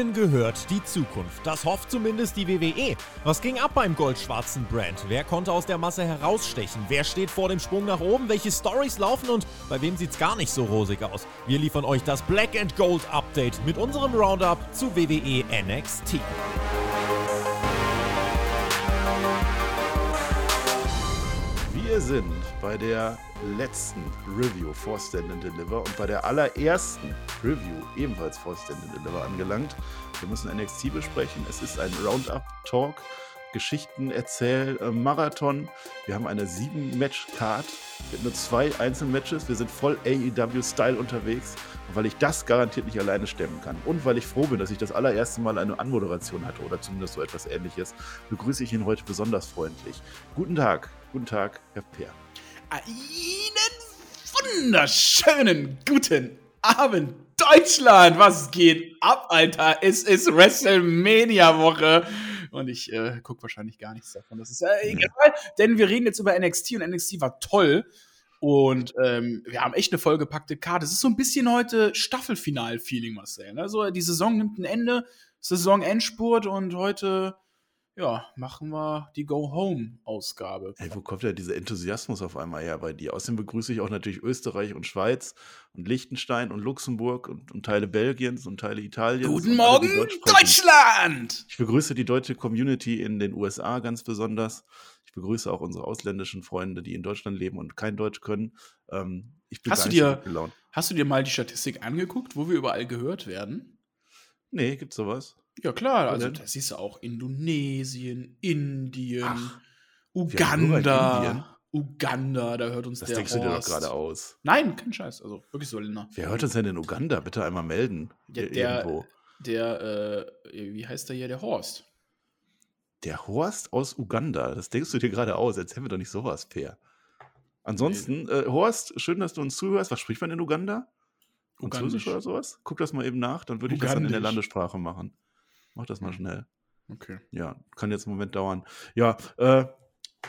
Ihnen gehört die Zukunft. Das hofft zumindest die WWE. Was ging ab beim goldschwarzen Brand? Wer konnte aus der Masse herausstechen? Wer steht vor dem Sprung nach oben? Welche Stories laufen und bei wem sieht's gar nicht so rosig aus? Wir liefern euch das Black and Gold Update mit unserem Roundup zu WWE NXT. Wir sind bei der letzten Review for Stand and Deliver und bei der allerersten Review ebenfalls for Stand and Deliver angelangt. Wir müssen NXT besprechen. Es ist ein Roundup-Talk, Geschichten erzähl äh, Marathon. Wir haben eine 7-Match-Card mit nur zwei Einzelmatches. Wir sind voll AEW-Style unterwegs. Und weil ich das garantiert nicht alleine stemmen kann und weil ich froh bin, dass ich das allererste Mal eine Anmoderation hatte oder zumindest so etwas ähnliches, begrüße ich ihn heute besonders freundlich. Guten Tag, guten Tag, Herr Peer. Einen wunderschönen guten Abend, Deutschland! Was geht ab, Alter? Es ist WrestleMania-Woche. Und ich äh, gucke wahrscheinlich gar nichts davon. Das ist ja egal, denn wir reden jetzt über NXT und NXT war toll. Und ähm, wir haben echt eine vollgepackte Karte. Es ist so ein bisschen heute Staffelfinal-Feeling, Marcel. Ne? So, die Saison nimmt ein Ende, Saison-Endspurt und heute ja, machen wir die Go-Home-Ausgabe. Hey, wo kommt denn dieser Enthusiasmus auf einmal her bei dir? Außerdem begrüße ich auch natürlich Österreich und Schweiz und Liechtenstein und Luxemburg und, und Teile Belgiens und Teile Italiens. Guten Morgen, Deutschland! Ich begrüße die deutsche Community in den USA ganz besonders. Ich begrüße auch unsere ausländischen Freunde, die in Deutschland leben und kein Deutsch können. Ähm, ich bin hast, du dir, hast du dir mal die Statistik angeguckt, wo wir überall gehört werden? Nee, gibt's sowas? Ja, klar. Also, da siehst du auch Indonesien, Indien, Ach, Uganda. Uganda, da hört uns das der denkst Horst. du dir doch gerade aus. Nein, kein Scheiß. Also wirklich so, Linda. Wer hört uns denn in Uganda? Bitte einmal melden. Der, der, der äh, wie heißt der hier? Der Horst. Der Horst aus Uganda. Das denkst du dir gerade aus. Erzähl mir doch nicht sowas, Per. Ansonsten, äh, Horst, schön, dass du uns zuhörst. Was spricht man in Uganda? Französisch oder sowas? Guck das mal eben nach, dann würde ich das dann in der Landessprache machen. Mach das mal schnell. Okay. Ja, kann jetzt einen Moment dauern. Ja, äh,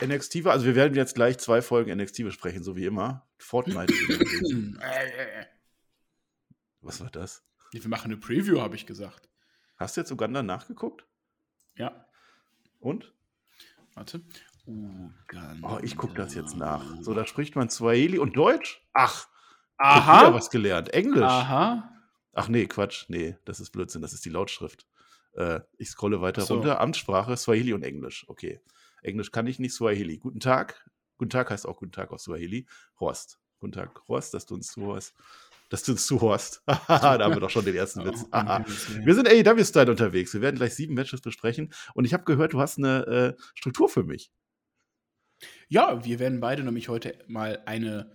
NXT war, also wir werden jetzt gleich zwei Folgen NXT besprechen, so wie immer. Fortnite. Was war das? Wir machen eine Preview, habe ich gesagt. Hast du jetzt Uganda nachgeguckt? Ja. Und? Warte. Uganda. Oh, ich gucke das jetzt nach. So, da spricht man Swahili und Deutsch? Ach. Aha. Ich was gelernt. Englisch. Aha. Ach nee, Quatsch. Nee, das ist Blödsinn. Das ist die Lautschrift. Äh, ich scrolle weiter so. runter. Amtssprache, Swahili und Englisch. Okay. Englisch kann ich nicht, Swahili. Guten Tag. Guten Tag heißt auch Guten Tag auf Swahili. Horst. Guten Tag, Horst, dass du uns zuhörst. Dass du uns zuhörst. da haben wir doch schon den ersten Witz. wir sind AEW-Style unterwegs. Wir werden gleich sieben Matches besprechen. Und ich habe gehört, du hast eine äh, Struktur für mich. Ja, wir werden beide nämlich heute mal eine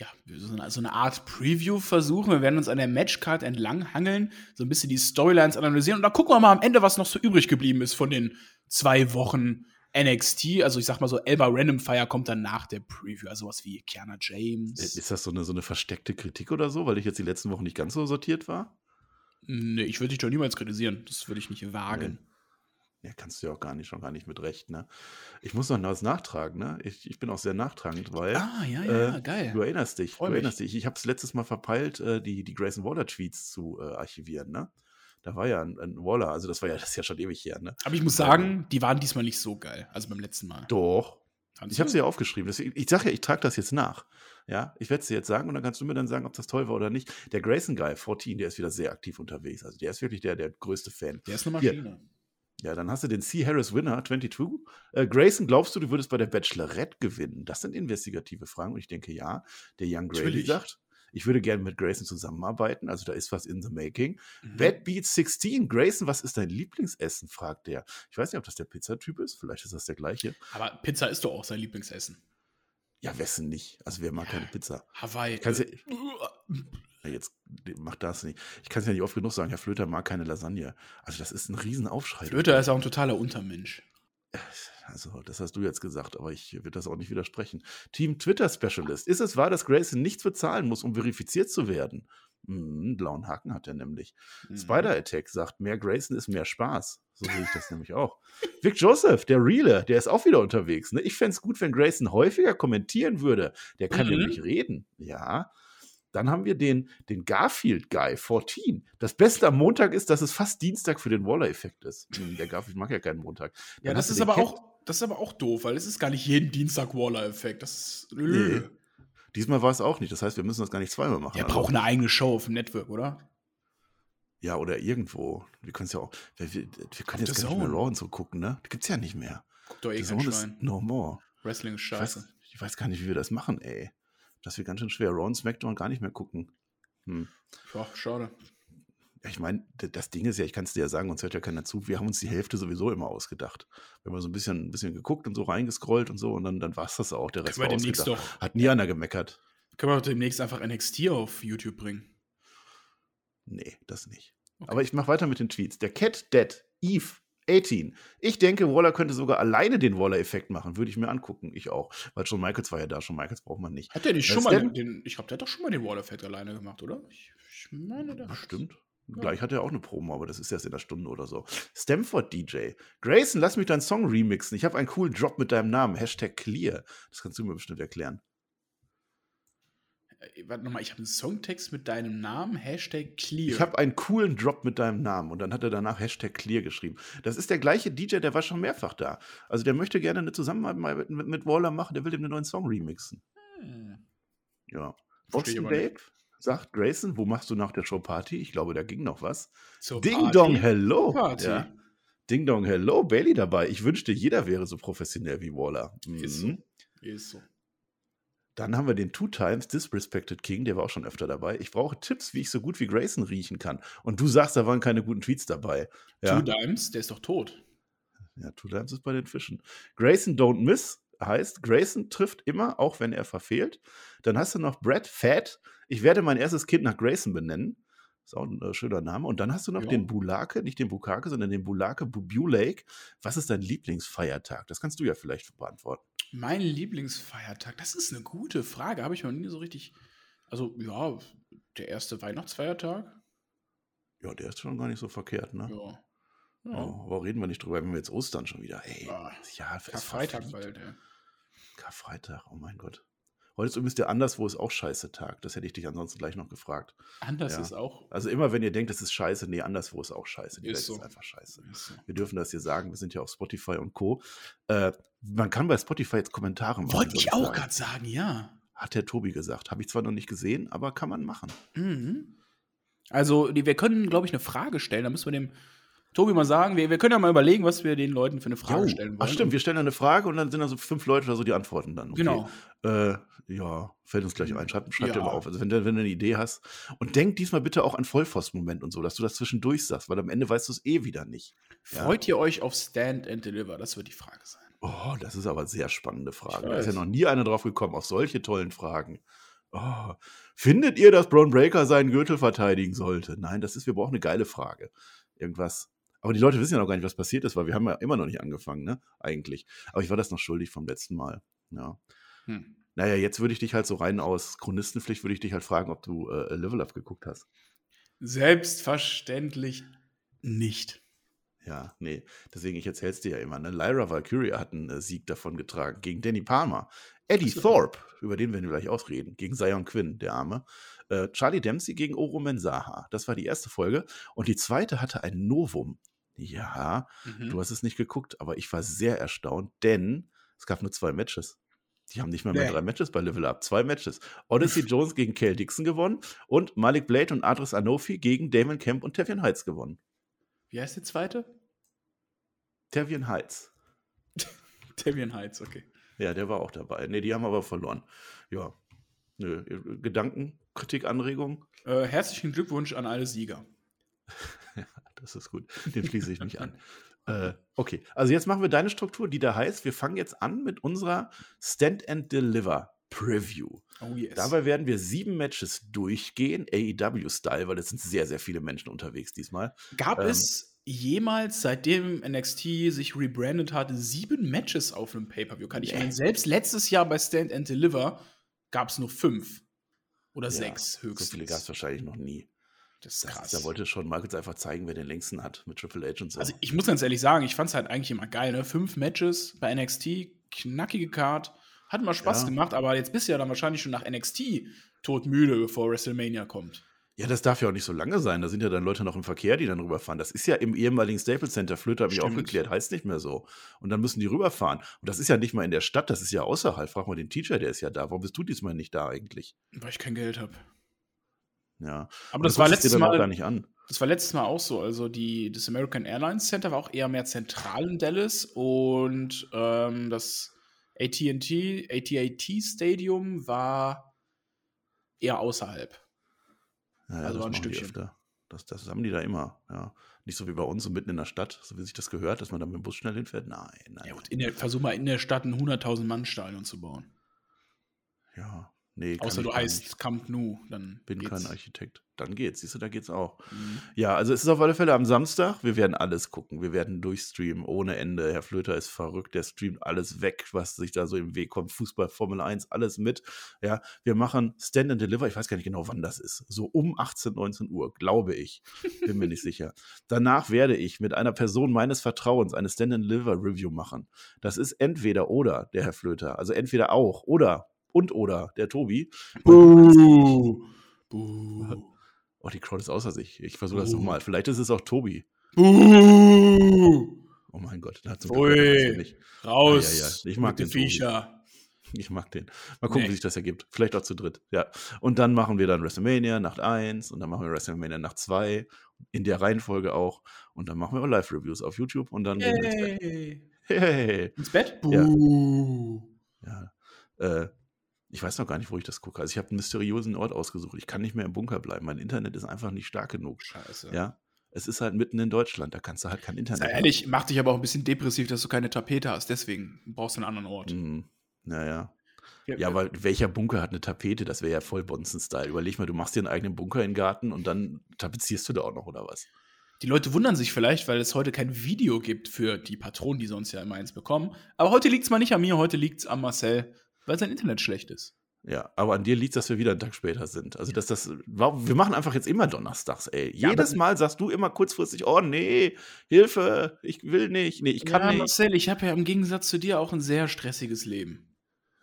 ja, so eine, so eine, Art Preview versuchen. Wir werden uns an der Matchcard entlang hangeln, so ein bisschen die Storylines analysieren und dann gucken wir mal am Ende, was noch so übrig geblieben ist von den zwei Wochen NXT. Also ich sag mal so, Elba Random Fire kommt dann nach der Preview, also was wie Kiana James. Ist das so eine, so eine versteckte Kritik oder so, weil ich jetzt die letzten Wochen nicht ganz so sortiert war? Nee, ich würde dich doch niemals kritisieren. Das würde ich nicht wagen. Nee. Ja, kannst du ja auch gar nicht, schon gar nicht mit Recht, ne? Ich muss noch was nachtragen, ne? Ich, ich bin auch sehr nachtragend, weil. Ah, ja, ja, äh, geil. Du erinnerst dich, Freu du erinnerst dich. Ich habe es letztes Mal verpeilt, äh, die, die Grayson Waller-Tweets zu äh, archivieren, ne? Da war ja ein, ein, Waller, also das war ja, das ist ja schon ewig her, ne? Aber ich muss sagen, die waren diesmal nicht so geil, also beim letzten Mal. Doch. Kannst ich habe sie ja aufgeschrieben. Deswegen, ich sage ja, ich trage das jetzt nach. Ja, ich werde es dir jetzt sagen und dann kannst du mir dann sagen, ob das toll war oder nicht. Der Grayson Guy 14, der ist wieder sehr aktiv unterwegs. Also der ist wirklich der, der größte Fan. Der ist eine Maschine. Hier. Ja, dann hast du den C. Harris Winner 22. Äh, Grayson, glaubst du, du würdest bei der Bachelorette gewinnen? Das sind investigative Fragen und ich denke ja. Der Young Grady sagt, ich würde gerne mit Grayson zusammenarbeiten, also da ist was in the making. Mhm. Bad Beat 16, Grayson, was ist dein Lieblingsessen? fragt der. Ich weiß nicht, ob das der Pizzatyp ist, vielleicht ist das der gleiche. Aber Pizza ist doch auch sein Lieblingsessen. Ja, wessen nicht? Also wer mag ja, keine Pizza? Hawaii. Kannst ja, jetzt macht das nicht. Ich kann es ja nicht oft genug sagen, Herr Flöter mag keine Lasagne. Also das ist ein Riesenaufschrei. Flöter ist auch ein totaler Untermensch. Also, das hast du jetzt gesagt, aber ich würde das auch nicht widersprechen. Team Twitter Specialist. Ist es wahr, dass Grayson nichts bezahlen muss, um verifiziert zu werden? Hm, einen blauen Haken hat er nämlich. Mhm. Spider Attack sagt, mehr Grayson ist mehr Spaß. So sehe ich das nämlich auch. Vic Joseph, der Reale, der ist auch wieder unterwegs. Ne? Ich fände es gut, wenn Grayson häufiger kommentieren würde. Der kann mhm. nämlich reden. Ja. Dann haben wir den, den Garfield Guy 14. Das Beste am Montag ist, dass es fast Dienstag für den Waller-Effekt ist. Hm, Der Garfield mag ja keinen Montag. Ja, Dann das hast du ist aber Cat- auch, das ist aber auch doof, weil es ist gar nicht jeden Dienstag Waller-Effekt. Das ist. Nö. Nee. Diesmal war es auch nicht. Das heißt, wir müssen das gar nicht zweimal machen. Der Also- braucht eine eigene Show auf dem Network, oder? Ja, oder irgendwo. Wir können es ja auch. Wir, wir, können jetzt The gar nicht mehr Zone. Raw und so gucken, ne? Gibt's ja nicht mehr. Guckt doch eh kein Zone ist Schwein. no more. Wrestling ist Ich weiß, scheiße. ich weiß gar nicht, wie wir das machen, ey. Das wird ganz schön schwer. Raw und SmackDown gar nicht mehr gucken. Hm. Ja, schade. Ich meine, das Ding ist ja, ich kann es dir ja sagen, uns hört ja keiner zu. Wir haben uns die Hälfte sowieso immer ausgedacht. Wir haben so ein bisschen, ein bisschen geguckt und so reingescrollt und so und dann, dann war es das auch. Der Rest war demnächst doch, Hat nie einer gemeckert. können wir demnächst einfach NXT auf YouTube bringen. Nee, das nicht. Okay. Aber ich mache weiter mit den Tweets. Der Cat Dead Eve 18. Ich denke, Waller könnte sogar alleine den Waller-Effekt machen. Würde ich mir angucken. Ich auch. Weil schon Michaels war ja da. Schon Michaels braucht man nicht. Hat der nicht schon mal den, den ich glaube, der hat doch schon mal den Wall-Effekt alleine gemacht, oder? Ich, ich meine, der Bestimmt. Ja. Gleich hat er auch eine Promo, aber das ist erst in einer Stunde oder so. Stamford DJ. Grayson, lass mich deinen Song remixen. Ich habe einen coolen Drop mit deinem Namen. Hashtag clear. Das kannst du mir bestimmt erklären. Äh, Warte nochmal, ich habe einen Songtext mit deinem Namen, Hashtag Clear. Ich habe einen coolen Drop mit deinem Namen. Und dann hat er danach Hashtag clear geschrieben. Das ist der gleiche DJ, der war schon mehrfach da. Also der möchte gerne eine Zusammenarbeit mit, mit Waller machen. Der will dem einen neuen Song remixen. Hm. Ja. Boston. Babe sagt Grayson, wo machst du nach der Show Party? Ich glaube, da ging noch was. Zur Ding Party? Dong Hello. Party. Ja. Ding Dong Hello, Bailey dabei. Ich wünschte, jeder wäre so professionell wie Waller. Ist Mhm. so. Ist so. Dann haben wir den Two Times Disrespected King, der war auch schon öfter dabei. Ich brauche Tipps, wie ich so gut wie Grayson riechen kann. Und du sagst, da waren keine guten Tweets dabei. Ja, Two Dimes, der ist doch tot. ja Two Times ist bei den Fischen. Grayson Don't Miss heißt, Grayson trifft immer, auch wenn er verfehlt. Dann hast du noch Brad Fat. Ich werde mein erstes Kind nach Grayson benennen. Ist auch ein äh, schöner Name. Und dann hast du noch Ja. den Bulake, nicht den Bukake, sondern den Bulake Bubulake. Was ist dein Lieblingsfeiertag? Das kannst du ja vielleicht beantworten. Mein Lieblingsfeiertag, das ist eine gute Frage. Habe ich noch nie so richtig. Also, ja, der erste Weihnachtsfeiertag. Ja, der ist schon gar nicht so verkehrt, ne? Ja. Oh, Ja. aber reden wir nicht drüber, wenn wir jetzt Ostern schon wieder. Ey, ja, es Karfreitag bald, ey. Karfreitag, oh mein Gott. Heute ist übrigens der Anderswo ist auch scheiße Tag. Das hätte ich dich ansonsten gleich noch gefragt. Anders Ja. ist auch. Also immer, wenn ihr denkt, das ist scheiße, nee, anderswo ist auch scheiße. Die Ist Welt so. ist einfach scheiße. Ist so. Wir dürfen das hier sagen. Wir sind ja auf Spotify und Co. Äh, man kann bei Spotify jetzt Kommentare machen. Wollte ich auch gerade sagen, ja. Hat der Tobi gesagt. Habe ich zwar noch nicht gesehen, aber kann man machen. Mhm. Also, wir können, glaube ich, eine Frage stellen. Da müssen wir dem Tobi mal sagen. Wir, wir können ja mal überlegen, was wir den Leuten für eine Frage Jo. stellen wollen. Ach stimmt, wir stellen eine Frage und dann sind da so fünf Leute oder so, die antworten dann. Okay. Genau. Äh, ja, fällt uns gleich ein. Schreib, schreib dir Ja. mal auf. Also wenn du, wenn du eine Idee hast. Und denk diesmal bitte auch an Vollpfosten-Moment und so, dass du das zwischendurch sagst, weil am Ende weißt du es eh wieder nicht. Ja. Freut ihr euch auf Stand and Deliver? Das wird die Frage sein. Oh, das ist aber eine sehr spannende Frage. Da ist ja noch nie einer drauf gekommen, auf solche tollen Fragen. Oh, findet ihr, dass Braun Breaker seinen Gürtel verteidigen sollte? Nein, das ist, wir brauchen eine geile Frage. Irgendwas. Aber die Leute wissen ja noch gar nicht, was passiert ist, weil wir haben ja immer noch nicht angefangen, ne? Eigentlich. Aber ich war das noch schuldig vom letzten Mal. Ja. Hm. Naja, jetzt würde ich dich halt so rein aus Chronistenpflicht, würde ich dich halt fragen, ob du äh, Level Up geguckt hast. Selbstverständlich nicht. Ja, nee. Deswegen, ich erzähl's dir ja immer. Ne? Lyra Valkyria hat einen äh, Sieg davon getragen gegen Danny Palmer. Eddie so. Thorpe, über den werden wir gleich ausreden, gegen Zion Quinn, der Arme. Äh, Charlie Dempsey gegen Oro Mensaha. Das war die erste Folge. Und die zweite hatte ein Novum. Ja, Mhm. du hast es nicht geguckt, aber ich war sehr erstaunt, denn es gab nur zwei Matches. Die haben nicht mal mehr Nee. drei Matches bei Level Up. Zwei Matches. Odyssey Jones gegen Cale Dixon gewonnen und Malik Blade und Adris Anofi gegen Damon Kemp und Tevian Heights gewonnen. Wie heißt der zweite? Tevian Heights. Tavian Heights, okay. Ja, der war auch dabei. Ne, die haben aber verloren. Ja. Nö, Gedanken, Kritik, Anregungen? Äh, herzlichen Glückwunsch an alle Sieger. Das ist gut. Den schließe ich mich an. Äh, okay, also jetzt machen wir deine Struktur, die da heißt, wir fangen jetzt an mit unserer Stand and Deliver Preview. Oh yes. Dabei werden wir sieben Matches durchgehen, AEW-Style, weil es sind sehr, sehr viele Menschen unterwegs diesmal. Gab ähm, es jemals, seitdem NXT sich rebrandet hat, sieben Matches auf einem Pay-Per-View? Kann ich Nee. meine, selbst letztes Jahr bei Stand and Deliver gab es nur fünf. Oder Ja, sechs So höchstens. viele gab es wahrscheinlich noch nie. Das ist Das, krass. da wollte schon Michaels einfach zeigen, wer den längsten hat mit Triple H und so. Also ich muss ganz ehrlich sagen, ich fand es halt eigentlich immer geil, ne? Fünf Matches bei NXT, knackige Card Hat mal Spaß Ja. gemacht, aber jetzt bist du ja dann wahrscheinlich schon nach NXT todmüde, bevor WrestleMania kommt. Ja, das darf ja auch nicht so lange sein. Da sind ja dann Leute noch im Verkehr, die dann rüberfahren. Das ist ja im ehemaligen Staples Center. Flöter habe ich aufgeklärt, heißt nicht mehr so. Und dann müssen die rüberfahren. Und das ist ja nicht mal in der Stadt, das ist ja außerhalb. Frag mal den Teacher, der ist ja da. Warum bist du diesmal nicht da eigentlich? Weil ich kein Geld habe. Ja. Aber das war letztes Mal. gar nicht an. Das war letztes Mal auch so. Also die, das American Airlines Center war auch eher mehr zentral in Dallas und ähm, das AT&T AT&T Stadium war eher außerhalb. Ja, ja, Also das ein Stückchen. Das, das haben die da immer. Ja. Nicht so wie bei uns, so mitten in der Stadt, so wie sich das gehört, dass man da mit dem Bus schnell hinfährt. Nein, nein. Ja gut, in der, versuch mal in der Stadt ein 100.000 Mann Stadion zu bauen. Ja, nee, Außer du heißt. Camp Nou, dann Bin geht's. kein Architekt. Dann geht's. Siehst du, da geht's auch. Mhm. Ja, also es ist auf alle Fälle am Samstag. Wir werden alles gucken. Wir werden durchstreamen ohne Ende. Herr Flöter ist verrückt. Der streamt alles weg, was sich da so im Weg kommt. Fußball, Formel 1, alles mit. Ja, wir machen Stand and Deliver. Ich weiß gar nicht genau, wann das ist. So um 18, 19 Uhr, glaube ich. Bin mir nicht sicher. Danach werde ich mit einer Person meines Vertrauens eine Stand and Deliver Review machen. Das ist entweder oder der Herr Flöter. Also entweder auch oder und oder der Tobi. Buh. Buh. Oh, die Crowd ist außer sich. Ich versuche das nochmal. Vielleicht ist es auch Tobi. Buh. Oh mein Gott, na, zum Ui. Raus. Ja, ja, ja. Ich mag den. Viecher. Ich mag den. Mal gucken, Nee. wie sich das ergibt. Vielleicht auch zu dritt. Ja. Und dann machen wir dann WrestleMania Nacht 1 und dann machen wir WrestleMania Nacht 2. In der Reihenfolge auch. Und dann machen wir auch Live-Reviews auf YouTube und dann gehen wir ins Bett. Yay. Hey. Ins Bett? Ja. Buh. Ja. Äh, ich weiß noch gar nicht, wo ich das gucke. Also ich habe einen mysteriösen Ort ausgesucht. Ich kann nicht mehr im Bunker bleiben. Mein Internet ist einfach nicht stark genug. Scheiße. Ja. Es ist halt mitten in Deutschland. Da kannst du halt kein Internet. Sei ehrlich, macht dich aber auch ein bisschen depressiv, dass du keine Tapete hast. Deswegen brauchst du einen anderen Ort. Mhm. Naja. Ja, weil welcher Bunker hat eine Tapete? Das wäre ja voll Bonzen-Style. Überleg mal, du machst dir einen eigenen Bunker in den Garten und dann tapezierst du da auch noch, oder was? Die Leute wundern sich vielleicht, weil es heute kein Video gibt für die Patronen, die sonst ja immer eins bekommen. Aber heute liegt es mal nicht an mir, heute liegt es an Marcel, weil sein Internet schlecht ist. Ja, aber an dir liegt, dass wir wieder einen Tag später sind. Also, dass das. warum- Wir machen einfach jetzt immer donnerstags, ey. Ja, Jedes Mal sagst du immer kurzfristig: Oh, nee, Hilfe, ich will nicht, nee, ich kann ja, nicht. Marcel, ich habe ja im Gegensatz zu dir auch ein sehr stressiges Leben.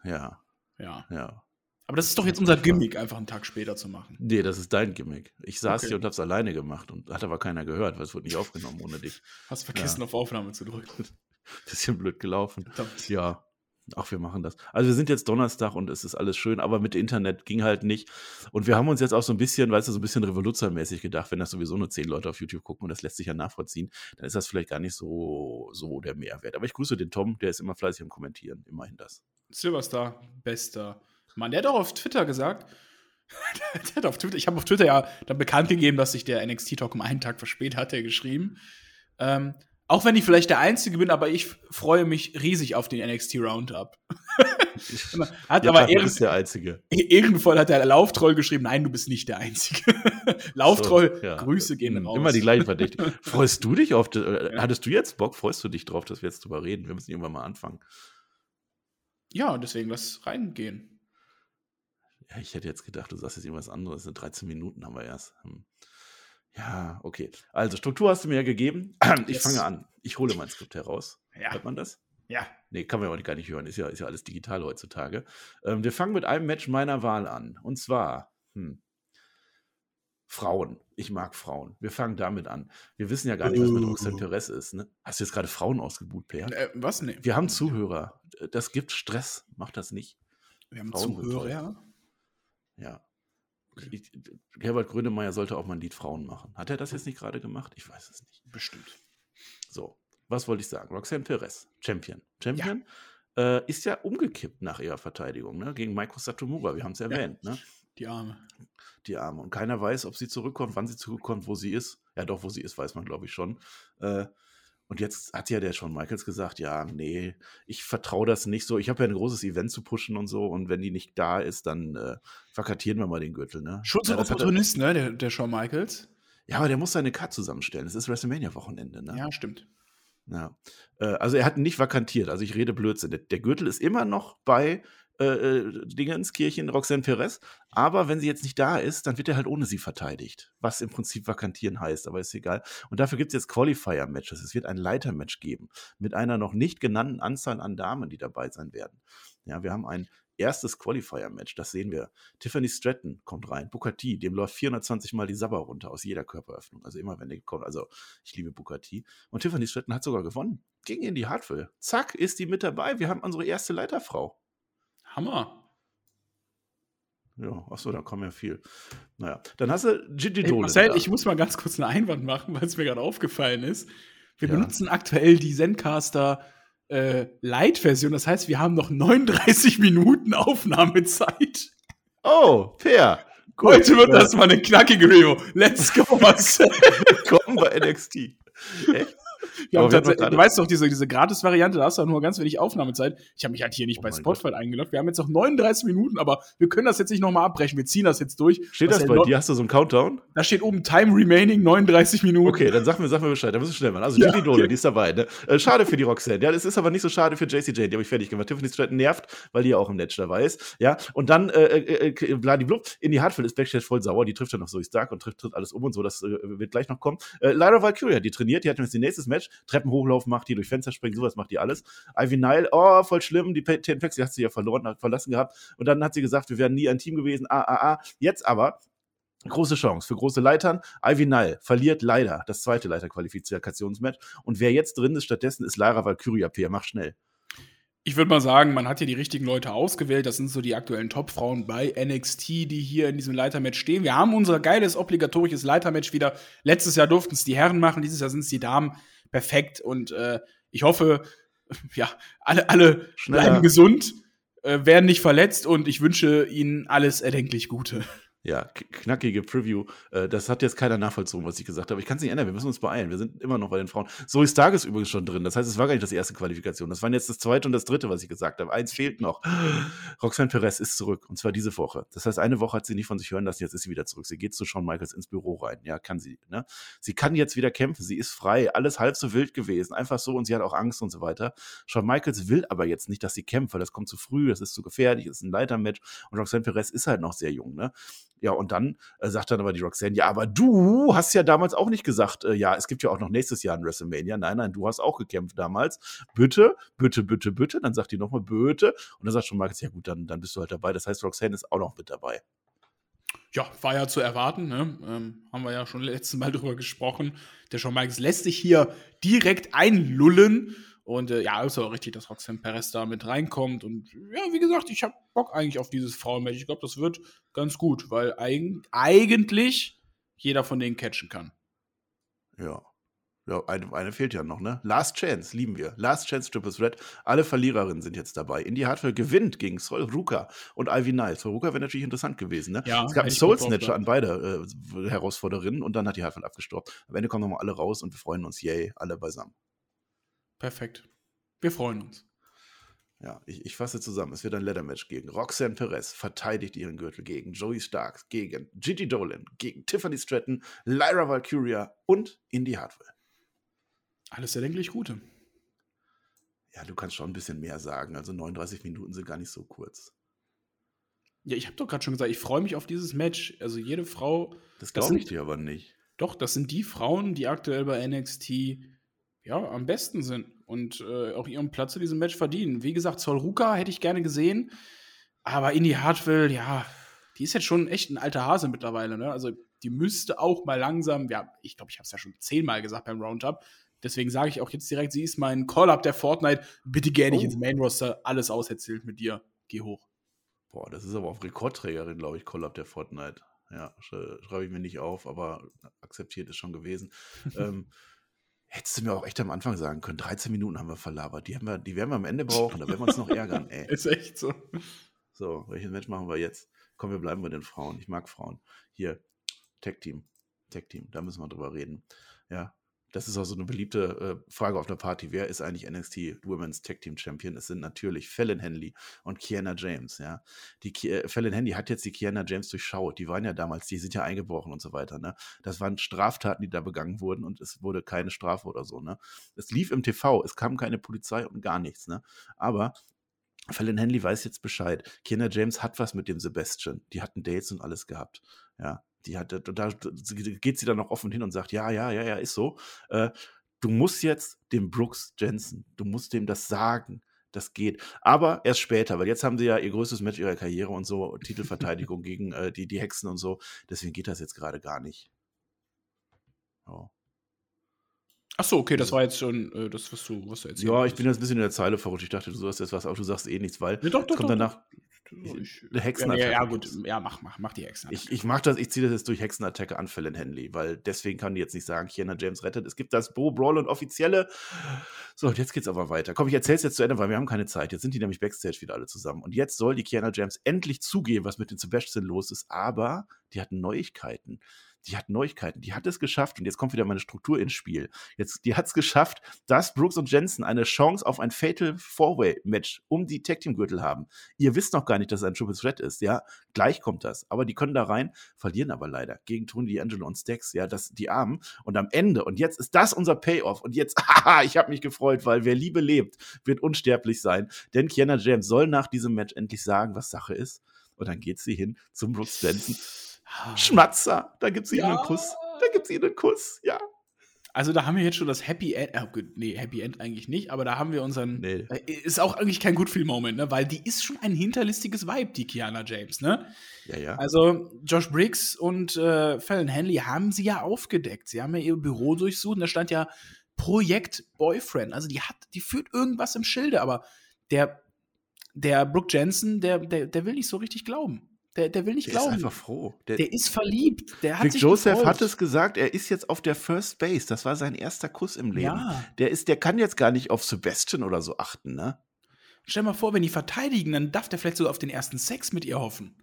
Ja, Ja. ja. Aber das ist doch jetzt unser Gimmick, einfach einen Tag später zu machen. Nee, das ist dein Gimmick. Ich saß Okay. hier und hab's alleine gemacht und hat aber keiner gehört, weil es wurde nicht aufgenommen ohne dich. Hast vergessen, auf Aufnahme zu drücken. Bisschen blöd gelaufen. Verdammt. Ja, ach, wir machen das. Also wir sind jetzt Donnerstag und es ist alles schön, aber mit Internet ging halt nicht. Und wir haben uns jetzt auch so ein bisschen, weißt du, so ein bisschen revolutionärmäßig gedacht, wenn das sowieso nur zehn Leute auf YouTube gucken und das lässt sich ja nachvollziehen, dann ist das vielleicht gar nicht so, so der Mehrwert. Aber ich grüße den Tom, der ist immer fleißig am Kommentieren, immerhin das. Silverstar, bester Mann. Der hat auch auf Twitter gesagt, der hat auf Twitter, ich habe auf Twitter ja dann bekannt gegeben, dass sich der NXT-Talk um einen Tag verspätet hat, er geschrieben. Ähm, auch wenn ich vielleicht der Einzige bin, aber ich freue mich riesig auf den NXT Roundup. hat Ja, aber bist der Einzige. irgendvoll hat der Lauftroll geschrieben, nein, du bist nicht der Einzige. Lauftroll, So, ja. Grüße gehen Hm, raus. Immer die gleichen Verdächtigen. Freust du dich auf, äh, hattest du jetzt Bock, freust du dich drauf, dass wir jetzt drüber reden? Wir müssen irgendwann mal anfangen. Ja, und deswegen lass reingehen. Ja, ich hätte jetzt gedacht, du sagst jetzt irgendwas anderes. In 13 Minuten haben wir erst. Hm. Ja, okay. Also, Struktur hast du mir ja gegeben. Ich Yes. fange an. Ich hole mein Skript heraus. Ja, Hört man das? ja. Nee, kann man ja auch gar nicht hören. Ist ja, ist ja alles digital heutzutage. Ähm, wir fangen mit einem Match meiner Wahl an. Und zwar hm, Frauen. Ich mag Frauen. Wir fangen damit an. Wir wissen ja gar nicht, was mit. Roxanne Perez ist. Ne? Hast du jetzt gerade Frauen ausgebuht, Per? Äh, was? Nee. Wir haben Zuhörer. Das gibt Stress. Macht das nicht. Wir haben Frauen. Zuhörer. Ja. Okay. Ich, Herbert Grönemeyer sollte auch mal ein Lied Frauen machen. Hat er das jetzt nicht gerade gemacht? Ich weiß es nicht. Bestimmt. So, was wollte ich sagen? Roxanne Perez, Champion. Champion äh, ist ja umgekippt nach ihrer Verteidigung ne? gegen Maiko Satomura. Wir haben es erwähnt, ne? Die Arme. die Arme. Und keiner weiß, ob sie zurückkommt, wann sie zurückkommt, wo sie ist. Ja, doch, wo sie ist, weiß man, glaube ich, schon. Äh, und jetzt hat ja der Shawn Michaels gesagt, ja, nee, ich vertraue das nicht so. Ich habe ja ein großes Event zu pushen und so. Und wenn die nicht da ist, dann äh, verkartieren wir mal den Gürtel. Ne? Schutz ja, Opportunist, ne? Der, der Shawn Michaels. ja, aber der muss seine Card zusammenstellen. Es ist WrestleMania-Wochenende. Ne? Ja, stimmt. Ja. Äh, also er hat ihn nicht vakantiert. Also ich rede Blödsinn. Der, der Gürtel ist immer noch bei äh, äh, Dingenskirchen, Roxanne Perez. Aber wenn sie jetzt nicht da ist, dann wird er halt ohne sie verteidigt. Was im Prinzip vakantieren heißt, aber ist egal. Und dafür gibt es jetzt Qualifier-Matches. Es wird ein Leiter-Match geben mit einer noch nicht genannten Anzahl an Damen, die dabei sein werden. Ja, wir haben ein erstes Qualifier-Match, das sehen wir. Tiffany Stratton kommt rein, T, dem läuft 420 Mal die Sabber runter aus jeder Körperöffnung. Also immer, wenn der kommt. Also ich liebe T. Und Tiffany Stratton hat sogar gewonnen. Ging in die Hartwell. Zack, ist die mit dabei. Wir haben unsere erste Leiterfrau. Hammer. Ja, achso, da kommen ja viel. Naja, dann hast du Gigi Dolan. Marcel, ich muss mal ganz kurz einen Einwand machen, weil es mir gerade aufgefallen ist. Wir ja. benutzen aktuell die Zencaster äh, Light-Version. Das heißt, wir haben noch 39 Minuten Aufnahmezeit. Oh, fair. Gut. Heute wird das mal eine knackige Rio. Let's go, Marcel. Willkommen bei NXT. Echt? Wir haben tatsächlich, du weißt doch, diese, diese Gratis-Variante, da hast du nur ganz wenig Aufnahmezeit. Ich habe mich halt hier nicht oh bei Spotify eingeloggt. Wir haben jetzt noch 39 Minuten, aber wir können das jetzt nicht nochmal abbrechen. Wir ziehen das jetzt durch. Steht das, bei dir? Hast du so einen Countdown? Da steht oben Time Remaining 39 Minuten. Okay, dann sag mir, sag mir Bescheid. Da müssen wir schnell machen. Also, ja, Gigi Dole, okay. die ist dabei. Ne? Äh, schade für die Roxanne. Ja, das ist aber nicht so schade für JC Jane. Die habe ich fertig gemacht. Tiffany Stratton nervt, weil die ja auch im Netz dabei ist. Ja, und dann, äh, äh, äh Bladiblub, in die Hartfeld ist Backstage voll sauer. Die trifft dann noch so Stark und trifft, trifft alles um und so. Das äh, wird gleich noch kommen. Äh, Lyra Valkyria, die trainiert. Die hat jetzt ihr nächstes Match. Treppen hochlaufen macht die, durch Fenster springen, sowas macht die alles. Ivy Nile, oh, voll schlimm, die Ten Facts, die hat sie ja verloren, hat verlassen gehabt. Und dann hat sie gesagt, wir wären nie ein Team gewesen, ah, ah, ah. Jetzt aber Große Chance für große Leitern. Ivy Nile verliert leider das zweite Leiterqualifikationsmatch. Und wer jetzt drin ist stattdessen, ist Lara Valkyria Peer. Mach schnell. Ich würde mal sagen, man hat hier die richtigen Leute ausgewählt. Das sind so die aktuellen Top-Frauen bei NXT, die hier in diesem Leitermatch stehen. Wir haben unser geiles, obligatorisches Leitermatch wieder. Letztes Jahr durften es die Herren machen, dieses Jahr sind es die Damen. Perfekt. Und äh, ich hoffe, ja, alle, alle bleiben gesund, äh, werden nicht verletzt und ich wünsche ihnen alles erdenklich Gute ja, knackige Preview. Äh, das hat jetzt keiner nachvollzogen, was ich gesagt habe. Ich kann es nicht ändern, wir müssen uns beeilen. Wir sind immer noch bei den Frauen. Zoe Stark ist übrigens schon drin. Das heißt, es war gar nicht das erste Qualifikation. Das waren jetzt das zweite und das dritte, was ich gesagt habe. Eins fehlt noch. Roxanne Perez ist zurück. Und zwar diese Woche. Das heißt, eine Woche hat sie nicht von sich hören lassen. Jetzt ist sie wieder zurück. Sie geht zu Shawn Michaels ins Büro rein. Ja, kann sie. Ne? Sie kann jetzt wieder kämpfen. Sie ist frei. Alles halb so wild gewesen. Einfach so. Und sie hat auch Angst und so weiter. Shawn Michaels will aber jetzt nicht, dass sie kämpft, weil das kommt zu früh. Das ist zu gefährlich. Das ist ein Leitermatch. Und Roxanne Perez ist halt noch sehr jung. Ne? Ja, und dann äh, sagt dann aber die Roxanne, ja, aber du hast ja damals auch nicht gesagt, äh, ja, es gibt ja auch noch nächstes Jahr ein WrestleMania. Nein, nein, du hast auch gekämpft damals. Bitte, bitte, bitte, bitte. Dann sagt die nochmal, bitte. Und dann sagt schon Marcus, ja gut, dann, dann bist du halt dabei. Das heißt, Roxanne ist auch noch mit dabei. Ja, war ja zu erwarten, ne? ähm, haben wir ja schon letztes Mal drüber gesprochen. Der Shawn Michaels lässt sich hier direkt einlullen und äh, ja, ist auch richtig, dass Roxanne Perez da mit reinkommt. Und ja, wie gesagt, ich habe Bock eigentlich auf dieses Frauenmatch. Ich glaube, das wird ganz gut, weil eig eigentlich jeder von denen catchen kann. Ja. Ja, eine, eine, fehlt ja noch, ne? Last Chance, lieben wir. Last Chance Triple Threat. Alle Verliererinnen sind jetzt dabei. Indie Hartwell gewinnt gegen Sol Ruka und Ivy Nile. Sol Ruka wäre natürlich interessant gewesen, ne? Ja, es gab einen Soul Snatcher an beide äh, Herausforderinnen und dann hat die Hartwell abgestorben. Am Ende kommen nochmal alle raus und wir freuen uns, yay, alle beisammen. Perfekt. Wir freuen uns. Ja, ich, ich fasse zusammen. Es wird ein Leather-Match gegen Roxanne Perez, verteidigt ihren Gürtel gegen Joey Starks, gegen Gigi Dolan, gegen Tiffany Stratton, Lyra Valkyria und Indy Hartwell. Alles erdenklich Gute. Ja, du kannst schon ein bisschen mehr sagen. Also 39 Minuten sind gar nicht so kurz. Ja, ich habe doch gerade schon gesagt, ich freue mich auf dieses Match. Also jede Frau. Das glaube ich dir aber nicht. Doch, das sind die Frauen, die aktuell bei NXT ja, am besten sind und äh, auch ihren Platz in diesem Match verdienen. Wie gesagt, Ruka hätte ich gerne gesehen, aber Indy Hartwell, ja, die ist jetzt schon echt ein alter Hase mittlerweile. Ne? Also die müsste auch mal langsam, ja, ich glaube, ich habe es ja schon zehnmal gesagt beim Roundup. Deswegen sage ich auch jetzt direkt, sie ist mein Call-Up der Fortnite. Bitte gerne oh. ins Main-Roster. Alles auserzählt mit dir. Geh hoch. Boah, das ist aber auch Rekordträgerin, glaube ich, Call-Up der Fortnite. Ja, schreibe ich mir nicht auf, aber akzeptiert ist schon gewesen. ähm, Hättest du mir auch echt am Anfang sagen können, 13 Minuten haben wir verlabert. Die, haben wir, die werden wir am Ende brauchen, da werden wir uns noch ärgern. Ey. Ist echt so. So, welches Match machen wir jetzt? Komm, wir bleiben bei den Frauen. Ich mag Frauen. Hier, Tech Team. Tech Team, da müssen wir drüber reden. Ja, das ist auch so eine beliebte äh, Frage auf einer Party. Wer ist eigentlich NXT Women's Tag Team Champion? Es sind natürlich Fallon Henley und Kiana James. Ja, die äh, Fallon Henley hat jetzt die Kiana James durchschaut. Die waren ja damals, die sind ja eingebrochen und so weiter. Ne, das waren Straftaten, die da begangen wurden und es wurde keine Strafe oder so. Ne, es lief im TV, es kam keine Polizei und gar nichts. Ne, aber Fallon Henley weiß jetzt Bescheid. Kiana James hat was mit dem Sebastian. Die hatten Dates und alles gehabt. Ja, die hatte, da geht sie dann noch offen hin und sagt, ja, ja, ja, ja, ist so. Äh, du musst jetzt dem Brooks Jensen, du musst dem das sagen. Das geht. Aber erst später, weil jetzt haben sie ja ihr größtes Match ihrer Karriere und so, Titelverteidigung gegen äh, die, die Hexen und so. Deswegen geht das jetzt gerade gar nicht. Oh. Ach so, okay, das war jetzt schon äh, das, was du, was du erzählt Ja, ich bin jetzt ein bisschen in der Zeile verrutscht. Ich dachte, du sagst jetzt was, aber du sagst eh nichts, weil nee, doch, doch, kommt doch, danach ich, Hexenattacke. Ja, ja, gut, ja, mach, mach, mach die Hexenattacke. Ich, ich mach das, ich ziehe das jetzt durch Hexenattacke an Fallon Henley, weil deswegen kann die jetzt nicht sagen, Kiana James rettet. Es gibt das Bo Brawl und offizielle. So, und jetzt geht's aber weiter. Komm, ich erzähl's jetzt zu Ende, weil wir haben keine Zeit. Jetzt sind die nämlich Backstage wieder alle zusammen. Und jetzt soll die Kiana James endlich zugeben, was mit den Sebastian los ist, aber die hatten Neuigkeiten die hat Neuigkeiten, die hat es geschafft, und jetzt kommt wieder meine Struktur ins Spiel. Jetzt, die hat es geschafft, dass Brooks und Jensen eine Chance auf ein Fatal Four-Way-Match um die Tag Team-Gürtel haben. Ihr wisst noch gar nicht, dass es ein Triple Threat ist, ja. Gleich kommt das. Aber die können da rein, verlieren aber leider gegen Tony D'Angelo und Stacks, ja, das, die Armen. Und am Ende, und jetzt ist das unser Payoff. Und jetzt, haha, ich habe mich gefreut, weil wer Liebe lebt, wird unsterblich sein. Denn Kiana James soll nach diesem Match endlich sagen, was Sache ist. Und dann geht sie hin zum Brooks Jensen Schmatzer, da gibt sie ja. ihnen einen Kuss. Da gibt sie ihnen einen Kuss, ja. Also da haben wir jetzt schon das Happy End, äh, nee, Happy End eigentlich nicht, aber da haben wir unseren, nee. äh, ist auch eigentlich kein Good-Feel-Moment, ne, weil die ist schon ein hinterlistiges Vibe, die Kiana James, ne? Ja, ja. Also Josh Briggs und äh, Fallon Henley haben sie ja aufgedeckt. Sie haben ja ihr Büro durchsucht und da stand ja Projekt Boyfriend. Also die hat, die führt irgendwas im Schilde, aber der, der Brooke Jensen, der, der, der will nicht so richtig glauben. Der, der will nicht der glauben. Der ist einfach froh. Der, der ist verliebt. Der hat Vic sich Joseph gefreut. hat es gesagt, er ist jetzt auf der First Base. Das war sein erster Kuss im Leben. Ja. Der, ist, der kann jetzt gar nicht auf Sebastian oder so achten, ne? Stell mal vor, wenn die verteidigen, dann darf der vielleicht sogar auf den ersten Sex mit ihr hoffen.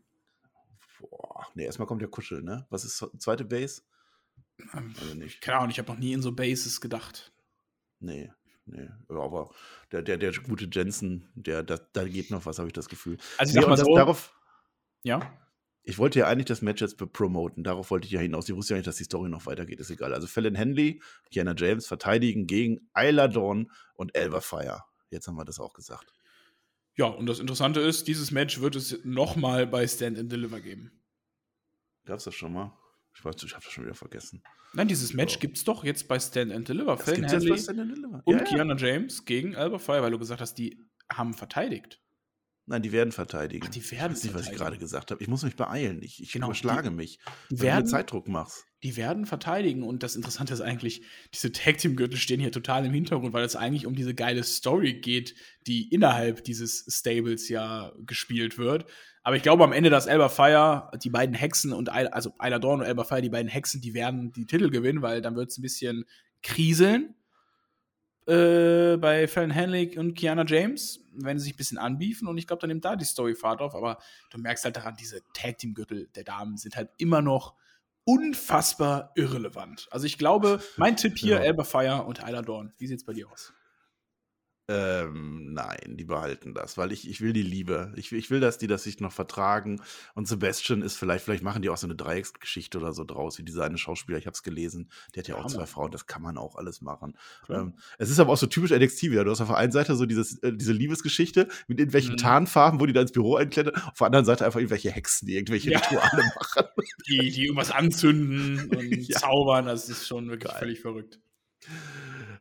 Boah, nee, erstmal kommt der Kuschel, ne? Was ist zweite Base? Ähm, also nicht. Keine Ahnung, ich habe noch nie in so Bases gedacht. Nee. Nee, aber der, der, der gute Jensen, der, da, da geht noch was, habe ich das Gefühl. Also ich nee, sag mal so, darauf, ja. Ich wollte ja eigentlich das Match jetzt promoten. Darauf wollte ich ja hinaus. Ich wusste ja nicht, dass die Story noch weitergeht. Ist egal. Also Fallon Henley, Kiana James verteidigen gegen Isla Dawn und Elva Fire. Jetzt haben wir das auch gesagt. Ja, und das Interessante ist, dieses Match wird es nochmal bei Stand and Deliver geben. Gab es das schon mal? Ich weiß, ich habe das schon wieder vergessen. Nein, dieses Match so. gibt es doch jetzt bei Stand and Deliver. Das Fallon Henley Stand and Deliver. und ja, Kiana James gegen Alba Fire, weil du gesagt hast, die haben verteidigt. Nein, die werden verteidigen. Ach, die werden ich weiß nicht, was ich gerade gesagt habe. Ich muss mich beeilen. Ich, ich genau, überschlage die, mich, wenn werden, du Zeitdruck machst. Die werden verteidigen. Und das Interessante ist eigentlich, diese Tag-Team-Gürtel stehen hier total im Hintergrund, weil es eigentlich um diese geile Story geht, die innerhalb dieses Stables ja gespielt wird. Aber ich glaube am Ende, dass Elba Fire, die beiden Hexen und also Isla Dawn und Elba Fire, die beiden Hexen, die werden die Titel gewinnen, weil dann wird es ein bisschen kriseln äh, bei Fallon Henley und Kiana James, wenn sie sich ein bisschen anbiefen und ich glaube, dann nimmt da die Story Fahrt auf, aber du merkst halt daran, diese Tag Team Gürtel der Damen sind halt immer noch unfassbar irrelevant. Also ich glaube, mein Tipp hier, ja. Elba Fire und Isla Dawn. Wie sieht's bei dir aus? Ähm, nein, die behalten das, weil ich, ich will die Liebe. Ich, ich will, dass die das sich noch vertragen. Und Sebastian ist vielleicht, vielleicht machen die auch so eine Dreiecksgeschichte oder so draus, wie dieser eine Schauspieler, ich habe es gelesen, der hat ja auch zwei Frauen, das kann man auch alles machen. Ähm, es ist aber auch so typisch NXT wieder. Du hast auf der einen Seite so dieses, äh, diese Liebesgeschichte mit irgendwelchen mhm. Tarnfarben, wo die da ins Büro einklettern, auf der anderen Seite einfach irgendwelche Hexen, die irgendwelche ja. Rituale machen. Die, die irgendwas anzünden und ja. zaubern, das ist schon wirklich Geil. völlig verrückt.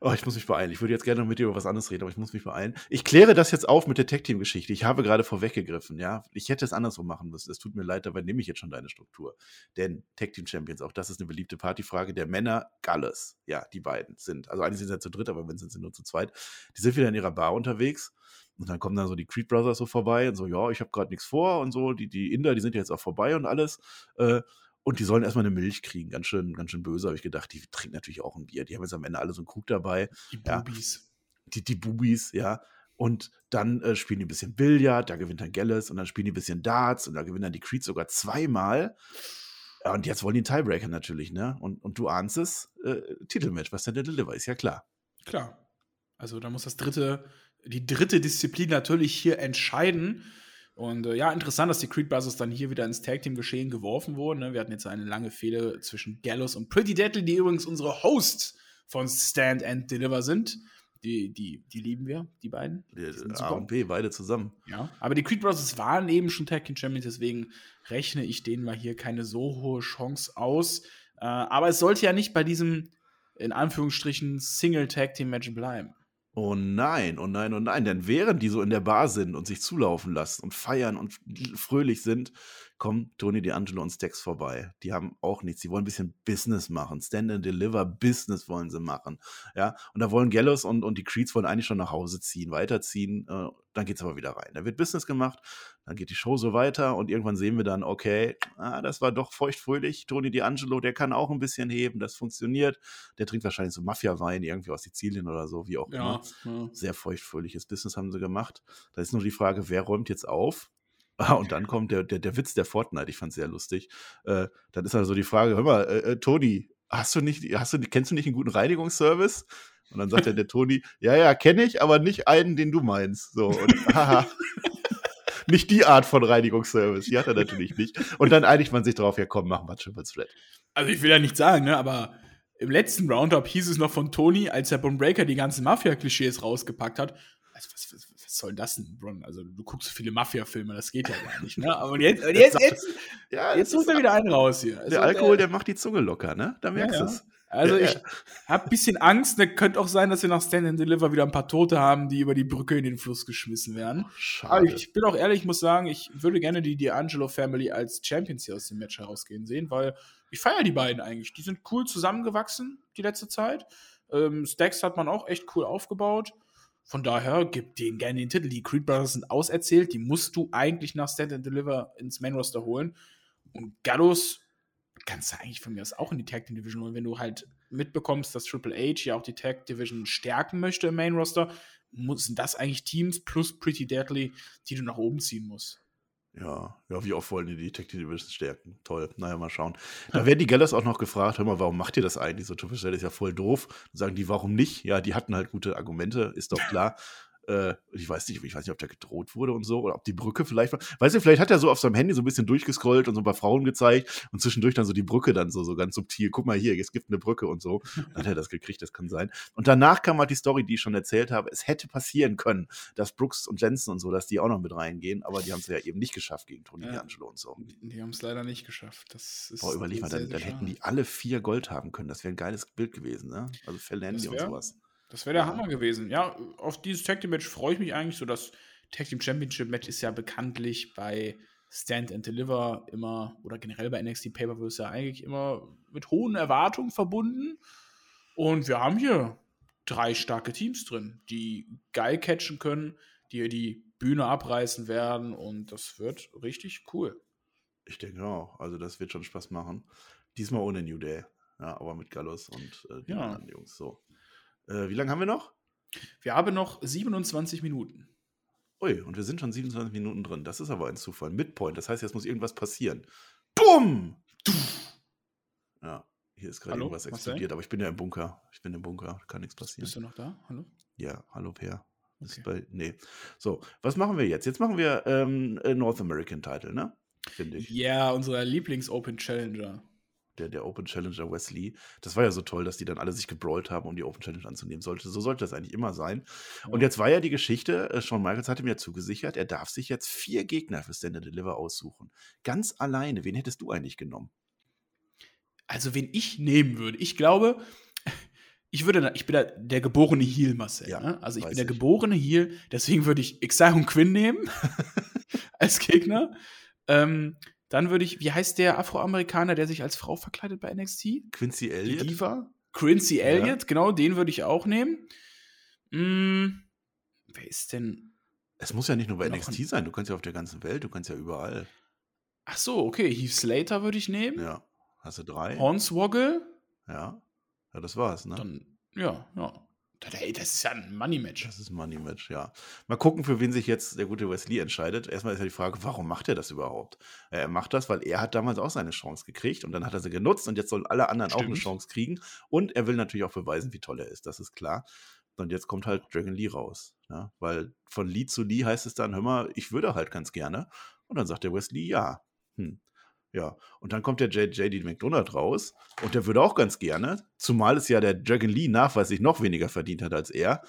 Oh, ich muss mich beeilen. Ich würde jetzt gerne noch mit dir über was anderes reden, aber ich muss mich beeilen. Ich kläre das jetzt auf mit der Tech-Team-Geschichte. Ich habe gerade vorweggegriffen, ja. Ich hätte es andersrum machen müssen. Es tut mir leid, dabei nehme ich jetzt schon deine Struktur. Denn Tech-Team-Champions, auch das ist eine beliebte Partyfrage der Männer. Galles, ja, die beiden sind. Also eigentlich sind sie ja zu dritt, aber wenn sind sie nur zu zweit. Die sind wieder in ihrer Bar unterwegs. Und dann kommen dann so die Creed Brothers so vorbei und so, ja, ich habe gerade nichts vor und so. Die, die Inder, die sind ja jetzt auch vorbei und alles. Äh, und die sollen erstmal eine Milch kriegen. Ganz schön, ganz schön böse, habe ich gedacht. Die trinken natürlich auch ein Bier. Die haben jetzt am Ende alle so einen Krug dabei. Die Bubis. Ja, die, die Bubis, ja. Und dann äh, spielen die ein bisschen Billard, da gewinnt dann Gelles. Und dann spielen die ein bisschen Darts und da gewinnen dann die Creed sogar zweimal. Ja, und jetzt wollen die einen Tiebreaker natürlich, ne? Und, und du ahnst es, äh, Titelmatch, was dann der Deliver ist, ja klar. Klar. Also da muss das dritte, die dritte Disziplin natürlich hier entscheiden. Und äh, ja, interessant, dass die Creed Brothers dann hier wieder ins Tag Team Geschehen geworfen wurden. Ne? Wir hatten jetzt eine lange Fehde zwischen Gallows und Pretty Deadly, die übrigens unsere Hosts von Stand and Deliver sind. Die, die, die lieben wir, die beiden. Die, sind A super. und B, beide zusammen. Ja. Aber die Creed Brothers waren eben schon Tag Team Champions, deswegen rechne ich denen mal hier keine so hohe Chance aus. Äh, aber es sollte ja nicht bei diesem, in Anführungsstrichen, Single Tag Team Match bleiben. Oh nein, oh nein, oh nein. Denn während die so in der Bar sind und sich zulaufen lassen und feiern und fröhlich sind, kommen Tony D'Angelo und Stax vorbei. Die haben auch nichts. Die wollen ein bisschen Business machen. Stand and Deliver Business wollen sie machen. Ja, und da wollen Gallows und, und die Creeds wollen eigentlich schon nach Hause ziehen, weiterziehen. Äh, dann geht's aber wieder rein. Da wird Business gemacht, dann geht die Show so weiter und irgendwann sehen wir dann, okay, ah, das war doch feuchtfröhlich. Tony D'Angelo, der kann auch ein bisschen heben, das funktioniert. Der trinkt wahrscheinlich so Mafia-Wein irgendwie aus Sizilien oder so, wie auch immer. ja. Sehr feuchtfröhliches Business haben sie gemacht. Da ist nur die Frage, wer räumt jetzt auf? Ah, und dann kommt der, der, der Witz der Fortnite, ich fand es sehr lustig. Äh, dann ist also die Frage, hör mal, äh, äh, Toni, hast du nicht, hast du, kennst du nicht einen guten Reinigungsservice? Und dann sagt der, Toni, ja, ja, kenne ich, aber nicht einen, den du meinst. So, und haha. nicht die Art von Reinigungsservice, die hat er natürlich nicht. Und dann einigt man sich drauf, ja komm, machen wir Triple Threat. Also ich will ja nicht sagen, ne, aber im letzten Roundup hieß es noch von Tony, als der Bron Breaker die ganzen Mafia-Klischees rausgepackt hat. Also was, was, was soll das denn, Bron? Also du guckst so viele Mafia-Filme, das geht ja gar nicht, ne? Aber jetzt, und jetzt, jetzt, Ja, jetzt holt er wieder einen raus hier. Also, der Alkohol, der macht die Zunge locker, ne? Da merkst ja. du es. Also Ja, ich ja. habe ein bisschen Angst. Ne, könnte auch sein, dass wir nach Stand and Deliver wieder ein paar Tote haben, die über die Brücke in den Fluss geschmissen werden. Aber Schade. ich, ich bin auch ehrlich, ich muss sagen, ich würde gerne die D'Angelo Family als Champions hier aus dem Match herausgehen sehen, weil ich feiere die beiden eigentlich. Die sind cool zusammengewachsen die letzte Zeit. Ähm, Stacks hat man auch echt cool aufgebaut. Von daher, gib denen gerne den Titel. Die Creed Brothers sind auserzählt. Die musst du eigentlich nach Stand and Deliver ins Main Roster holen. Und Gallows kannst du eigentlich von mir aus auch in die Tag Team Division holen, wenn du halt mitbekommst, dass Triple H ja auch die Tag Division stärken möchte im Main Roster. Sind das eigentlich Teams plus Pretty Deadly, die du nach oben ziehen musst? Ja, ja, wie oft wollen die die Detective Division stärken? Toll. Naja, mal schauen. Da werden die Gallers auch noch gefragt, hör mal, warum macht ihr das eigentlich? So Triple Threat ist ja voll doof. Dann sagen die, warum nicht? Ja, die hatten halt gute Argumente, ist doch klar. Äh, ich weiß nicht, ich weiß nicht, ob da gedroht wurde und so, oder ob die Brücke vielleicht war. Weißt du, vielleicht hat er so auf seinem Handy so ein bisschen durchgescrollt und so ein paar Frauen gezeigt und zwischendurch dann so die Brücke dann so, so ganz subtil. Guck mal hier, es gibt eine Brücke und so. Dann hat er das gekriegt, das kann sein. Und danach kam halt die Story, die ich schon erzählt habe. Es hätte passieren können, dass Brooks und Jensen und so, dass die auch noch mit reingehen, aber die haben es ja eben nicht geschafft gegen Tony Ja. D'Angelo und so. Die, haben es leider nicht geschafft. Das ist Boah, überleg mal, dann, dann hätten die alle vier Gold haben können. Das wäre ein geiles Bild gewesen, ne? Also Handy und sowas. Das wäre der Ja. Hammer gewesen. Ja, auf dieses Tag Team Match freue ich mich eigentlich. So das Tag Team Championship Match ist ja bekanntlich bei Stand and Deliver immer oder generell bei NXT Pay-Per-Views ja eigentlich immer mit hohen Erwartungen verbunden. Und wir haben hier drei starke Teams drin, die geil catchen können, die hier die Bühne abreißen werden und das wird richtig cool. Ich denke auch. Also das wird schon Spaß machen. Diesmal ohne New Day. Ja, aber mit Gallus und äh, den Ja. anderen Jungs. So. Äh, wie lange haben wir noch? Wir haben noch 27 Minuten. Ui, und wir sind schon 27 Minuten drin. Das ist aber ein Zufall. Midpoint. Das heißt, jetzt muss irgendwas passieren. Bumm! Ja, hier ist gerade irgendwas explodiert, aber ich bin ja im Bunker. Ich bin im Bunker. Kann nichts passieren. Bist du noch da? Hallo? Ja, hallo Per. Okay. bei, nee. So, was machen wir jetzt? Jetzt machen wir ähm, äh, North American Title, ne? Finde ich. Ja, unser Lieblings-Open Challenger. Der, der Open Challenger Wesley. Das war ja so toll, dass die dann alle sich gebrawlt haben, um die Open Challenge anzunehmen. Sollte, so sollte das eigentlich immer sein. Und jetzt war ja die Geschichte, äh, Shawn Michaels hatte mir zugesichert, er darf sich jetzt vier Gegner für Stand and Deliver aussuchen. Ganz alleine. Wen hättest du eigentlich genommen? Also, wen ich nehmen würde, ich glaube, ich würde, ich bin der geborene Heel, Marcel. Ja, ne? Also, ich bin der ich. geborene Heel, deswegen würde ich Exile Quinn nehmen als Gegner. Ähm, dann würde ich, wie heißt der Afroamerikaner, der sich als Frau verkleidet bei NXT? Quincy Die Elliott? Diva? Quincy Elliott, genau, den würde ich auch nehmen. Mm, wer ist denn? Es muss ja nicht nur bei NXT sein, du kannst ja auf der ganzen Welt, du kannst ja überall. Ach so, okay, Heath Slater würde ich nehmen. Ja. Hast du drei? Hornswoggle. Ja. Ja, das war's, ne? Dann, ja, ja. Ey, das ist ja ein Money-Match. Das ist ein Money Match, ja. Mal gucken, für wen sich jetzt der gute Wesley entscheidet. Erstmal ist ja die Frage, warum macht er das überhaupt? Äh, Er macht das, weil er hat damals auch seine Chance gekriegt und dann hat er sie genutzt und jetzt sollen alle anderen auch eine Stimmt. Chance kriegen. Und er will natürlich auch beweisen, wie toll er ist, das ist klar. Und jetzt kommt halt Dragon Lee raus. Ja? Weil von Lee zu Lee heißt es dann, hör mal, ich würde halt ganz gerne. Und dann sagt der Wesley, ja. Hm. Ja, und dann kommt der JD McDonald raus und der würde auch ganz gerne, zumal es ja der Dragon Lee nachweislich noch weniger verdient hat als er.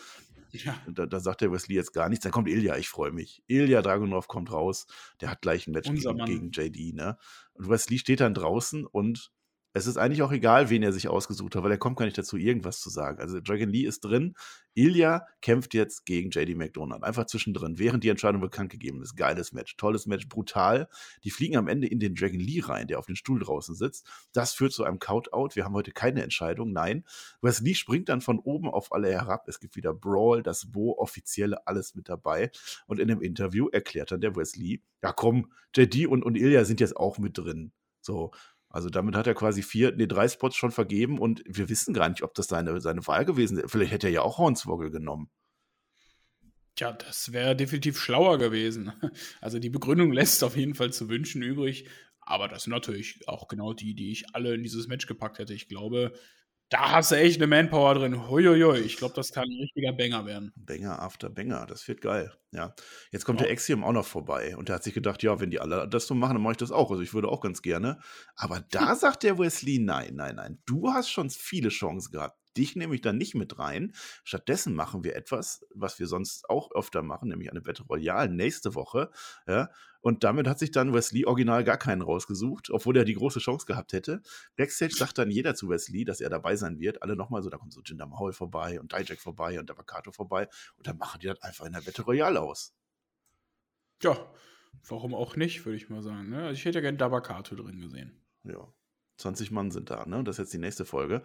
Ja. Da, da, sagt der Wesley jetzt gar nichts. Dann kommt Ilya, ich freue mich. Ilya Dragunov kommt raus. Der hat gleich ein Match gegen, gegen, JD. Ne? Und Wesley steht dann draußen und es ist eigentlich auch egal, wen er sich ausgesucht hat, weil er kommt gar nicht dazu, irgendwas zu sagen. Also Dragon Lee ist drin. Ilya kämpft jetzt gegen JD McDonald. Einfach zwischendrin, während die Entscheidung bekannt gegeben ist. Geiles Match, tolles Match, brutal. Die fliegen am Ende in den Dragon Lee rein, der auf dem Stuhl draußen sitzt. Das führt zu einem Count-Out. Wir haben heute keine Entscheidung. Nein. Wesley springt dann von oben auf alle herab. Es gibt wieder Brawl, das Bo, offizielle, alles mit dabei. Und in dem Interview erklärt dann der Wesley, ja komm, JD und, und Ilya sind jetzt auch mit drin. So, also damit hat er quasi vier, nee, drei Spots schon vergeben und wir wissen gar nicht, ob das seine, seine Wahl gewesen ist. Vielleicht hätte er ja auch Hornswoggle genommen. Tja, das wäre definitiv schlauer gewesen. Also die Begründung lässt auf jeden Fall zu wünschen übrig. Aber das sind natürlich auch genau die, die ich alle in dieses Match gepackt hätte. Ich glaube, da hast du echt eine Manpower drin. Huiuiui. Ich glaube, das kann ein richtiger Banger werden. Banger after Banger. Das wird geil. Ja. Jetzt kommt ja. der Axiom auch noch vorbei. Und der hat sich gedacht, ja, wenn die alle das so machen, dann mache ich das auch. Also ich würde auch ganz gerne. Aber da sagt der Wesley, nein, nein, nein. Du hast schon viele Chancen gehabt. Dich nehme ich da nicht mit rein. Stattdessen machen wir etwas, was wir sonst auch öfter machen, nämlich eine Battle Royale nächste Woche. Ja, und damit hat sich dann Wesley original gar keinen rausgesucht, obwohl er die große Chance gehabt hätte. Backstage sagt dann jeder zu Wesley, dass er dabei sein wird. Alle nochmal so, da kommt so Jinder Mahal vorbei und Dijak vorbei und Dabakato vorbei. Und dann machen die das einfach in der Battle Royale aus. Ja, warum auch nicht, würde ich mal sagen. Ne? Also ich hätte ja gerne Dabakato drin gesehen. Ja. 20 Mann sind da, ne? Das ist jetzt die nächste Folge.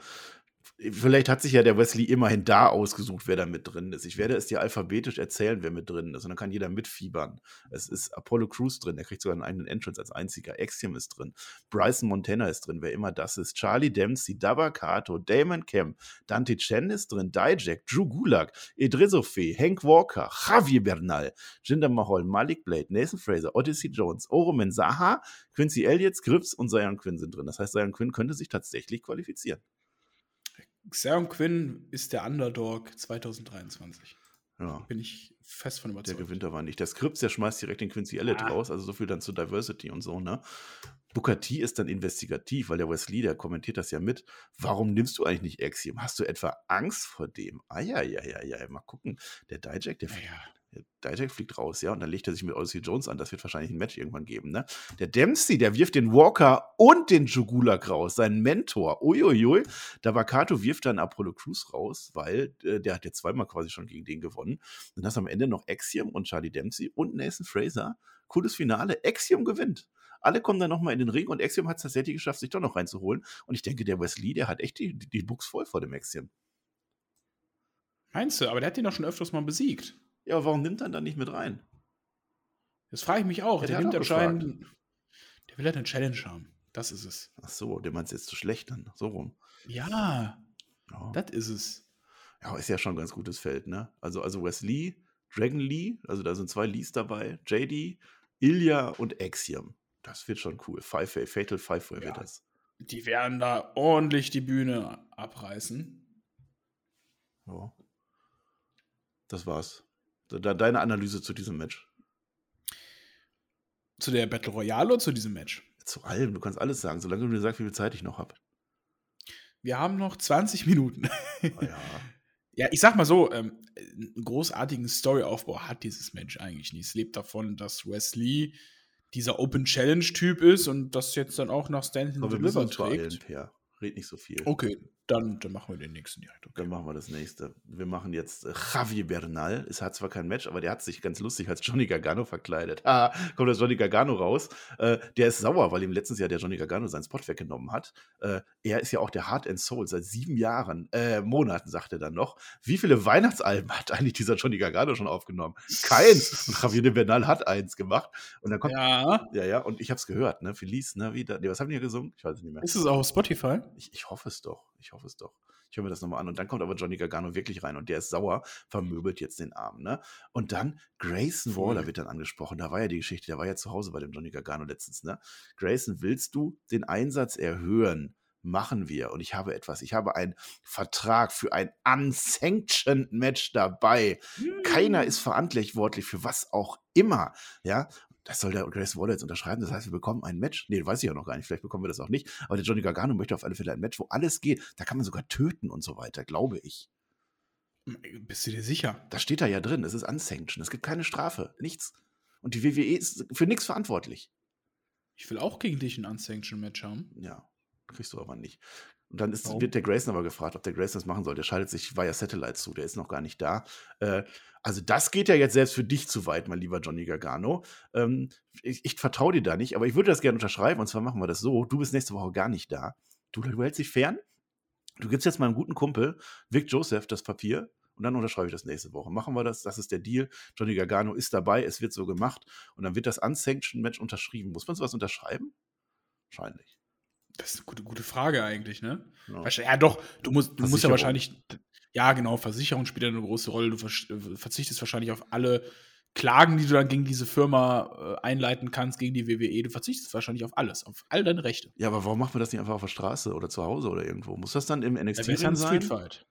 Vielleicht hat sich ja der Wesley immerhin da ausgesucht, wer da mit drin ist. Ich werde es dir alphabetisch erzählen, wer mit drin ist. Und dann kann jeder mitfiebern. Es ist Apollo Crews drin, der kriegt sogar einen eigenen Entrance als einziger. Axiom ist drin. Bryson Montana ist drin, wer immer das ist. Charlie Dempsey, Dabakato, Damon Kemp, Dante Chen ist drin, Dijak, Drew Gulak, Edrisofe, Hank Walker, Javier Bernal, Jinder Mahal, Malik Blade, Nathan Fraser, Odyssey Jones, Oromen Saha, Quincy Elliott, Scripps und Zion Quinn sind drin. Das heißt, Zion Quinn könnte sich tatsächlich qualifizieren. Xeon Quinn ist der Underdog 2023. Ja. Bin ich fest von überzeugt. Der gewinnt aber nicht. Der Skript, der schmeißt direkt den Quincy Elliott ah. raus, also so viel dann zur Diversity und so, ne? Booker T ist dann investigativ, weil der Wesley, der kommentiert das ja mit. Warum nimmst du eigentlich nicht Axiom? Hast du etwa Angst vor dem? Ah ja, ja, ja, ja, mal gucken. Der Dijak, der, ja, ja. Dijak fliegt raus, ja, und dann legt er sich mit Odyssey Jones an. Das wird wahrscheinlich ein Match irgendwann geben, ne? Der Dempsey, der wirft den Walker und den Jugulak raus, seinen Mentor. Uiuiui. Der Wakato wirft dann Apollo Crews raus, weil äh, der hat ja zweimal quasi schon gegen den gewonnen. Dann hast du am Ende noch Axiom und Charlie Dempsey und Nathan Fraser. Cooles Finale. Axiom gewinnt. Alle kommen dann nochmal in den Ring und Axiom hat es tatsächlich geschafft, sich doch noch reinzuholen. Und ich denke, der Wesley, der hat echt die, die, Buchs voll vor dem Axiom. Meinst du? Aber der hat ihn doch schon öfters mal besiegt. Ja, aber warum nimmt er dann nicht mit rein? Das frage ich mich auch. Ja, der, der nimmt anscheinend. Der will halt eine Challenge haben. Das ist es. Ach so, der meint jetzt zu schlecht dann. So rum. Ja, ja. das ist es. Ja, ist ja schon ein ganz gutes Feld, ne? Also, also Wesley, Dragon Lee, also da sind zwei Lees dabei, JD, Ilya und Axiom. Das wird schon cool. Five Way, Fatal Five Way ja. wird das. Die werden da ordentlich die Bühne abreißen. Ja. Das war's. Deine Analyse zu diesem Match. Zu der Battle Royale oder zu diesem Match? Zu allem. Du kannst alles sagen, solange du mir sagst, wie viel Zeit ich noch habe. Wir haben noch 20 Minuten. Oh ja. ja, ich sag mal so, ähm, einen großartigen Storyaufbau hat dieses Match eigentlich nicht. Es lebt davon, dass Wesley dieser Open Challenge-Typ ist und das jetzt dann auch nach Stanton Deliver trägt. Beeilen, Red nicht so viel. Okay, dann, dann, machen wir den nächsten direkt. Okay. Dann machen wir das nächste. Wir machen jetzt äh, Javier Bernal. Es hat zwar kein Match, aber der hat sich ganz lustig als Johnny Gargano verkleidet. Ah, kommt das Johnny Gargano raus. Äh, der ist sauer, weil ihm letztes Jahr der Johnny Gargano seinen Spot weggenommen hat. Äh, er ist ja auch der Heart and Soul seit sieben Jahren, äh, Monaten, sagt er dann noch. Wie viele Weihnachtsalben hat eigentlich dieser Johnny Gargano schon aufgenommen? Keins. Und Javier Bernal hat eins gemacht. Und dann kommt. Ja. Ja, ja. Und ich habe es gehört, ne? Felice, ne? Wieder. Nee, was haben die hier gesungen? Ich weiß es nicht mehr. Ist es auch auf Spotify? Ich, ich hoffe es doch. Ich hoffe es doch. Ich höre mir das nochmal an. Und dann kommt aber Johnny Gargano wirklich rein und der ist sauer, vermöbelt jetzt den Arm. Ne? Und dann Grayson Waller wird dann angesprochen. Da war ja die Geschichte, der war ja zu Hause bei dem Johnny Gargano letztens. Ne? Grayson, willst du den Einsatz erhöhen? machen wir. Und ich habe etwas. Ich habe einen Vertrag für ein unsanctioned Match dabei. Keiner ist verantwortlich für was auch immer. Ja, das soll der Grace Waller jetzt unterschreiben. Das heißt, wir bekommen ein Match. Nee, weiß ich ja noch gar nicht. Vielleicht bekommen wir das auch nicht. Aber der Johnny Gargano möchte auf alle Fälle ein Match, wo alles geht. Da kann man sogar töten und so weiter, glaube ich. Bist du dir sicher? Das steht da ja drin. Es ist unsanctioned. Es gibt keine Strafe. Nichts. Und die WWE ist für nichts verantwortlich. Ich will auch gegen dich ein Unsanctioned Match haben. Ja, kriegst du aber nicht. Und dann ist, wird der Grayson aber gefragt, ob der Grayson das machen soll. Der schaltet sich via Satellite zu, der ist noch gar nicht da. Äh, also, das geht ja jetzt selbst für dich zu weit, mein lieber Johnny Gargano. Ähm, ich, ich vertraue dir da nicht, aber ich würde das gerne unterschreiben. Und zwar machen wir das so: Du bist nächste Woche gar nicht da. Du, du hältst dich fern. Du gibst jetzt meinem guten Kumpel Vic Joseph das Papier und dann unterschreibe ich das nächste Woche. Machen wir das, das ist der Deal. Johnny Gargano ist dabei, es wird so gemacht und dann wird das Unsanctioned Match unterschrieben. Muss man sowas unterschreiben? Wahrscheinlich. Das ist eine gute, gute Frage eigentlich, ne? Ja, ja doch, du musst, du musst ja wahrscheinlich, ja genau, Versicherung spielt ja eine große Rolle. Du verzichtest wahrscheinlich auf alle Klagen, die du dann gegen diese Firma äh, einleiten kannst, gegen die WWE. Du verzichtest wahrscheinlich auf alles, auf all deine Rechte. Ja, aber warum macht man das nicht einfach auf der Straße oder zu Hause oder irgendwo? Muss das dann im NXT ja, sein? Street Fight.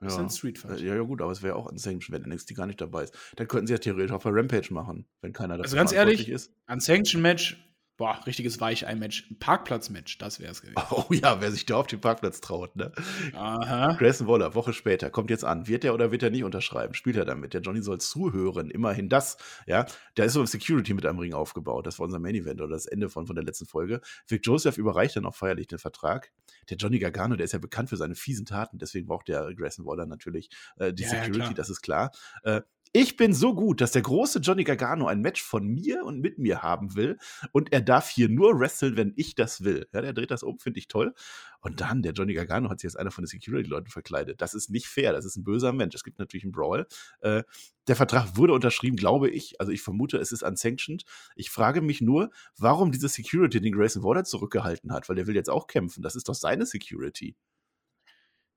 Das ja. ist ein Street Fight. Ja, ja, gut, aber es wäre auch Unsanctioned, wenn NXT gar nicht dabei ist. Dann könnten sie ja theoretisch auch bei Rampage machen, wenn keiner das Also ganz ehrlich, ist. Unsanctioned Match Boah, richtiges Weichei-Match. Ein Parkplatz-Match, das wäre es gewesen. Oh ja, wer sich da auf den Parkplatz traut, ne? Aha. Grayson Waller, Woche später, kommt jetzt an. Wird er oder wird er nicht unterschreiben? Spielt er damit? Der Johnny soll zuhören, immerhin das, ja. Da ist so ein Security mit einem Ring aufgebaut. Das war unser Main-Event oder das Ende von, von der letzten Folge. Vic Joseph überreicht dann auch feierlich den Vertrag. Der Johnny Gargano, der ist ja bekannt für seine fiesen Taten, deswegen braucht der Grayson Waller natürlich äh, die ja, Security, ja, das ist klar. Äh, ich bin so gut, dass der große Johnny Gargano ein Match von mir und mit mir haben will und er darf hier nur wresteln, wenn ich das will. Ja, der dreht das um, finde ich toll. Und dann, der Johnny Gargano hat sich als einer von den Security-Leuten verkleidet. Das ist nicht fair, das ist ein böser Mensch. Es gibt natürlich einen Brawl. Äh, der Vertrag wurde unterschrieben, glaube ich. Also ich vermute, es ist unsanctioned. Ich frage mich nur, warum diese Security den Grayson Waller zurückgehalten hat, weil der will jetzt auch kämpfen. Das ist doch seine Security.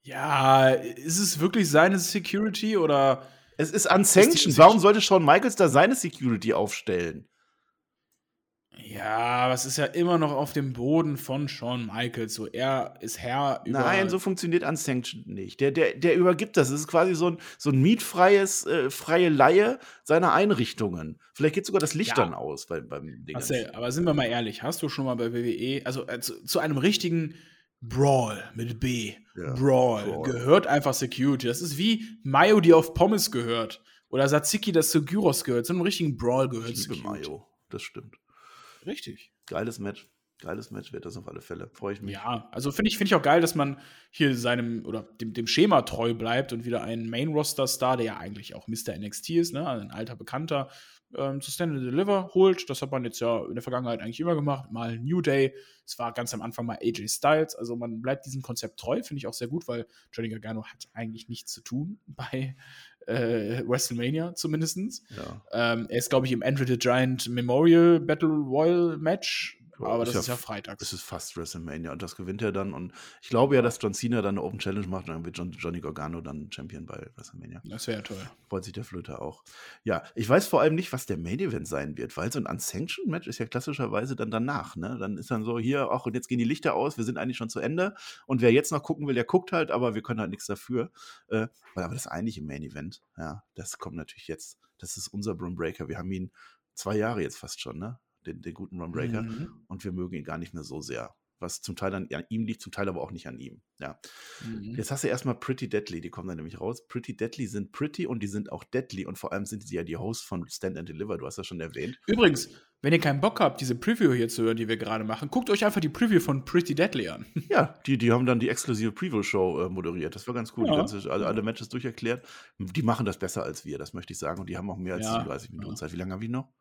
Ja, ist es wirklich seine Security oder es ist unsanctioned. Warum sollte Shawn Michaels da seine Security aufstellen? Ja, aber es ist ja immer noch auf dem Boden von Shawn Michaels. So, er ist Herr über. Nein, so funktioniert Unsanctioned nicht. Der, der, der übergibt das. Es ist quasi so ein, so ein mietfreies, äh, freie Laie seiner Einrichtungen. Vielleicht geht sogar das Licht ja. dann aus bei, beim Ding. Marcel, aber sind wir mal ehrlich, hast du schon mal bei WWE, also äh, zu, zu einem richtigen Brawl mit B. Ja, Brawl. Brawl. Gehört einfach Security. Das ist wie Mayo, die auf Pommes gehört. Oder Satsiki, das zu Gyros gehört. Zu einem richtigen Brawl gehört ich liebe Security. Mayo. Das stimmt. Richtig. Geiles Match. Geiles Match wird das auf alle Fälle. Freue ich mich. Ja, also finde ich, find ich auch geil, dass man hier seinem oder dem, dem Schema treu bleibt und wieder einen Main-Roster-Star, der ja eigentlich auch Mr. NXT ist, ne? ein alter Bekannter, ähm, zu Stand and Deliver holt. Das hat man jetzt ja in der Vergangenheit eigentlich immer gemacht. Mal New Day. Es war ganz am Anfang mal AJ Styles. Also man bleibt diesem Konzept treu, finde ich auch sehr gut, weil Johnny Gargano hat eigentlich nichts zu tun bei äh, WrestleMania zumindest. Ja. Ähm, er ist, glaube ich, im Andre the Giant Memorial Battle Royal Match aber das ist ja, ist ja Freitag. Es ist fast WrestleMania und das gewinnt er dann. Und ich glaube ja, dass John Cena dann eine Open Challenge macht und dann wird John, Johnny Gargano dann Champion bei WrestleMania. Das wäre ja toll. Freut sich der Flöter auch. Ja, ich weiß vor allem nicht, was der Main Event sein wird, weil so ein Unsanctioned Match ist ja klassischerweise dann danach. Ne? Dann ist dann so, hier, ach, und jetzt gehen die Lichter aus, wir sind eigentlich schon zu Ende. Und wer jetzt noch gucken will, der guckt halt, aber wir können halt nichts dafür. Äh, aber das eigentliche Main Event, ja, das kommt natürlich jetzt. Das ist unser Broom Breaker. Wir haben ihn zwei Jahre jetzt fast schon, ne? Den, den guten Runbreaker. Mhm. Und wir mögen ihn gar nicht mehr so sehr. Was zum Teil an, an ihm liegt, zum Teil aber auch nicht an ihm. Ja. Mhm. Jetzt hast du erstmal Pretty Deadly, die kommen dann nämlich raus. Pretty Deadly sind pretty und die sind auch deadly und vor allem sind sie ja die Hosts von Stand and Deliver, du hast das schon erwähnt. Übrigens, wenn ihr keinen Bock habt, diese Preview hier zu hören, die wir gerade machen, guckt euch einfach die Preview von Pretty Deadly an. Ja, die, die haben dann die exklusive Preview-Show äh, moderiert. Das war ganz cool. Ja. Ganze, alle, alle, Matches durcherklärt. Die machen das besser als wir, das möchte ich sagen. Und die haben auch mehr als ja. 37 Minuten. Zeit. Wie lange haben wir noch?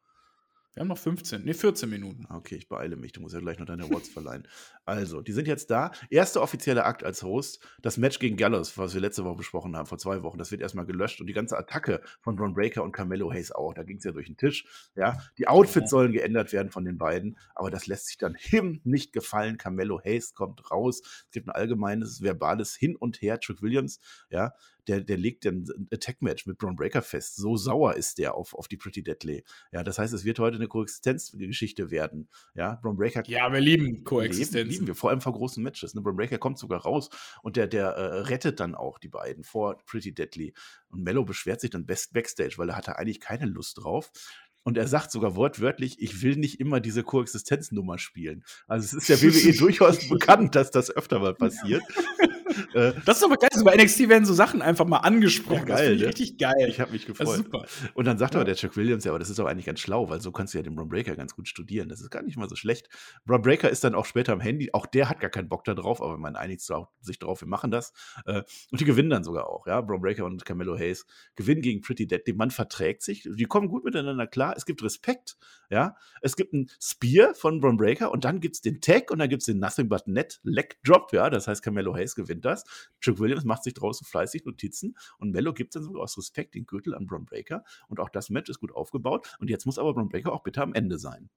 Wir haben noch 15, ne, 14 Minuten. Okay, ich beeile mich. Du musst ja gleich noch deine Awards verleihen. Also, die sind jetzt da. Erster offizieller Akt als Host. Das Match gegen Gallows, was wir letzte Woche besprochen haben, vor zwei Wochen, das wird erstmal gelöscht. Und die ganze Attacke von Ron Breaker und Carmelo Hayes auch. Da ging es ja durch den Tisch. Ja, die Outfits sollen geändert werden von den beiden. Aber das lässt sich dann him nicht gefallen. Carmelo Hayes kommt raus. Es gibt ein allgemeines verbales Hin und Her. Trick Williams, ja, der, der legt ein Attack-Match mit Braun Breaker fest. So sauer ist der auf, auf die Pretty Deadly. Ja, das heißt, es wird heute eine Koexistenzgeschichte werden. Ja, Braun Breaker. Ja, wir lieben Koexistenz. Lieben wir, vor allem vor großen Matches. Ne? Braun Breaker kommt sogar raus und der, der äh, rettet dann auch die beiden vor Pretty Deadly. Und Mello beschwert sich dann best backstage, weil er hatte eigentlich keine Lust drauf. Und er sagt sogar wortwörtlich, ich will nicht immer diese Koexistenznummer spielen. Also es ist ja WWE durchaus bekannt, dass das öfter mal passiert. Äh, das ist aber geil. So bei NXT werden so Sachen einfach mal angesprochen. Ja, geil, das ne? richtig geil. Ich habe mich gefreut. Super. Und dann sagt Ja. aber der Chuck Williams, ja, aber das ist doch eigentlich ganz schlau, weil so kannst du ja den Braun Breaker ganz gut studieren. Das ist gar nicht mal so schlecht. Braun Breaker ist dann auch später am Handy. Auch der hat gar keinen Bock da drauf, aber man einigt sich drauf, wir machen das. Äh, Und die gewinnen dann sogar auch, ja. Braun Breaker und Carmelo Hayes gewinnen gegen Pretty Dead. Der Mann verträgt sich. Die kommen gut miteinander klar. Es gibt Respekt, ja. Es gibt ein Spear von Braun Breaker und dann gibt es den Tag und dann gibt es den Nothing But Net Leg Drop, ja. Das heißt, Carmelo Hayes gewinnt das. Chuck Williams macht sich draußen fleißig Notizen und Mello gibt dann sogar aus Respekt den Gürtel an Braun Breaker. Und auch das Match ist gut aufgebaut. Und jetzt muss aber Braun Breaker auch bitte am Ende sein.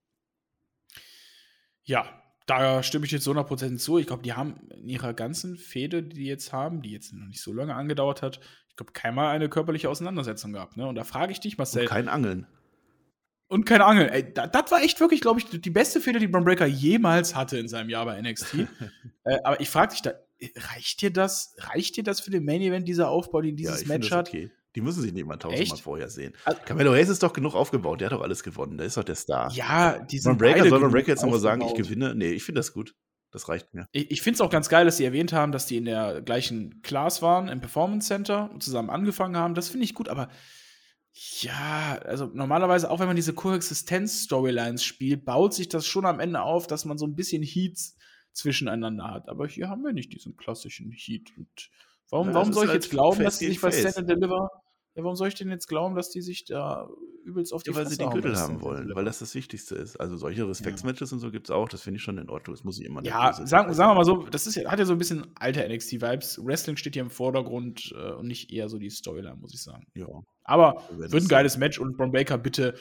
Ja, da stimme ich jetzt zu 100% zu. Ich glaube, die haben in ihrer ganzen Fehde, die die jetzt haben, die jetzt noch nicht so lange angedauert hat, ich glaube, keinmal eine körperliche Auseinandersetzung gehabt. Ne? Und da frage ich dich, Marcel. Und kein Angeln. Und keine Angel. Ey, da- das war echt wirklich, glaube ich, die beste Fehde, die Braun Breaker jemals hatte in seinem Jahr bei NXT. äh, aber ich frage dich da, reicht dir das? Reicht dir das für den Main Event, dieser Aufbau, den dieses ich Match hat? okay. Die müssen sich nicht mal tausendmal vorher sehen. Also- Carmelo Hayes ist doch genug aufgebaut. Der hat doch alles gewonnen. Der ist doch der Star. Ja, die sind Braun Breaker soll genug Breaker jetzt nochmal sagen, ich gewinne. Nee, ich finde das gut. Das reicht mir. Ich, ich finde es auch ganz geil, dass sie erwähnt haben, dass die in der gleichen Class waren, im Performance Center und zusammen angefangen haben. Das finde ich gut, aber ja, also normalerweise, auch wenn man diese Koexistenz-Storylines spielt, baut sich das schon am Ende auf, dass man so ein bisschen Heat zwischeneinander hat. Aber hier haben wir nicht diesen klassischen Heat. Und warum, Ja, warum soll ich halt jetzt glauben, dass die gegen sich bei. Stand and Deliver. Ja, warum soll ich denn jetzt glauben, dass die sich da übelst auf die Ja, weil sie Fresse den hauen Gürtel haben and wollen, weil das das Wichtigste ist. Also solche Respektsmatches und so gibt es auch. Das finde ich schon in Ordnung. Das muss ich immer Ja, sagen, sagen wir mal so, das ist, ja- hat ja so ein bisschen alte NXT-Vibes. Wrestling steht hier im Vordergrund äh, und nicht eher so die Storyline, muss ich sagen. Ja, Aber wird ein es geiles Match und Braun Breaker, bitte,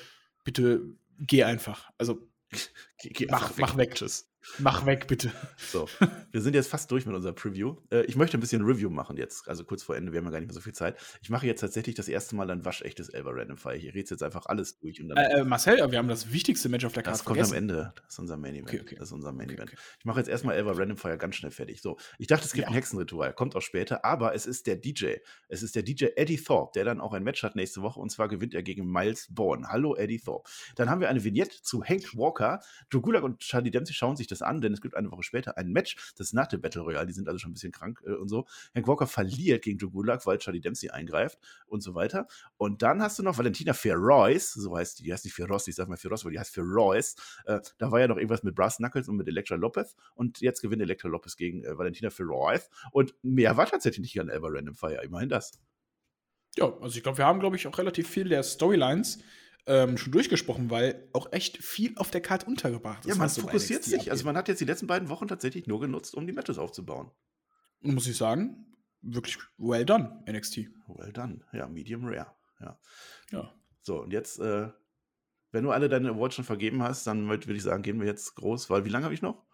bitte geh einfach. Also Geh, geh Mach- einfach mach weg. Tschüss. Mach weg, bitte. So, wir sind jetzt fast durch mit unserer Preview. Äh, ich möchte ein bisschen Review machen jetzt, also kurz vor Ende, wir haben ja gar nicht mehr so viel Zeit. Ich mache jetzt tatsächlich das erste Mal ein waschechtes Elber Random Fire. Ich rede jetzt einfach alles durch und dann Äh, äh, Marcel, wir haben das wichtigste Match auf der Karte das kommt vergessen. am Ende. Das ist unser Main Event. Okay, okay. Das ist unser Main Event. okay. Ich mache jetzt erstmal Elva Random Fire ganz schnell fertig. So, ich dachte, es gibt Ja. ein Hexenritual, kommt auch später, aber es ist der DJ. Es ist der DJ Eddie Thorpe, der dann auch ein Match hat nächste Woche und zwar gewinnt er gegen Miles Bourne. Hallo Eddie Thorpe. Dann haben wir eine Vignette zu Hank Walker. Drew Gulak und Charlie Dempsey schauen sich das an, denn es gibt eine Woche später ein Match. Das ist nach dem Battle Royale. Die sind also schon ein bisschen krank äh, und so. Hank Walker verliert gegen Drew Gulak, weil Charlie Dempsey eingreift und so weiter. Und dann hast du noch Valentina Ferrois, so heißt die, die heißt nicht Ferros, ich sag mal Ferros, aber die heißt Ferrois. Äh, da war ja noch irgendwas mit Brass Knuckles und mit Elektra Lopez. Und jetzt gewinnt Elektra Lopez gegen äh, Valentina Ferrois. Und mehr war tatsächlich nicht an Elba Random Fire, immerhin das. Ja, also ich glaube, wir haben, glaube ich, auch relativ viel der Storylines ähm, schon durchgesprochen, weil auch echt viel auf der Karte untergebracht ist. Ja, man fokussiert sich. abgeht. Also man hat jetzt die letzten beiden Wochen tatsächlich nur genutzt, um die Matches aufzubauen. Muss ich sagen, wirklich well done, NXT. Well done. Ja, Medium Rare. Ja. Ja. So, und jetzt, äh, wenn du alle deine Awards schon vergeben hast, dann würde ich sagen, gehen wir jetzt groß, weil wie lange habe ich noch?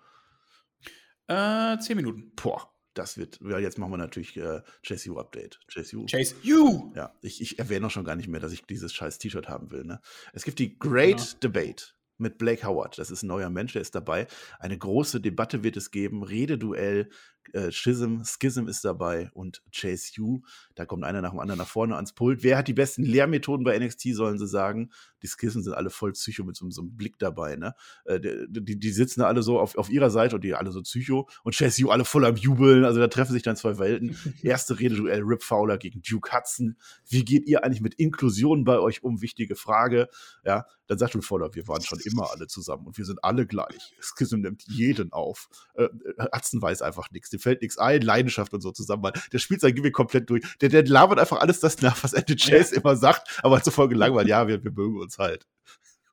Äh, zehn Minuten. Boah, das wird, ja, jetzt machen wir natürlich äh, Chase U Update. Chase U. Chase, you! Ja, ich, ich erwähne auch schon gar nicht mehr, dass ich dieses scheiß T-Shirt haben will. Ne? Es gibt die Great Ja. Debate mit Blake Howard. Das ist ein neuer Mensch, der ist dabei. Eine große Debatte wird es geben. Rededuell. Äh, Schism, Schism ist dabei und Chase U. Da kommt einer nach dem anderen nach vorne ans Pult. Wer hat die besten Lehrmethoden bei NXT, sollen sie sagen. Die Schism sind alle voll Psycho mit so, so einem Blick dabei. Ne? Äh, die, die, die sitzen alle so auf, auf ihrer Seite und die alle so Psycho. Und Chase U alle voll am Jubeln. Also da treffen sich dann zwei Welten. Erste Rededuell Rip Fowler gegen Duke Hudson. Wie geht ihr eigentlich mit Inklusion bei euch um? Wichtige Frage. Ja, dann sagt Rip Fowler, wir waren schon immer alle zusammen und wir sind alle gleich. Schism nimmt jeden auf. Äh, Hudson weiß einfach nichts. Dem fällt nichts ein, Leidenschaft und so zusammen. Der spielt sein Gimmick komplett durch. Der, der labert einfach alles das nach, was Andy Chase immer sagt, aber hat zur Folge langweilig. Ja, wir, wir mögen uns halt.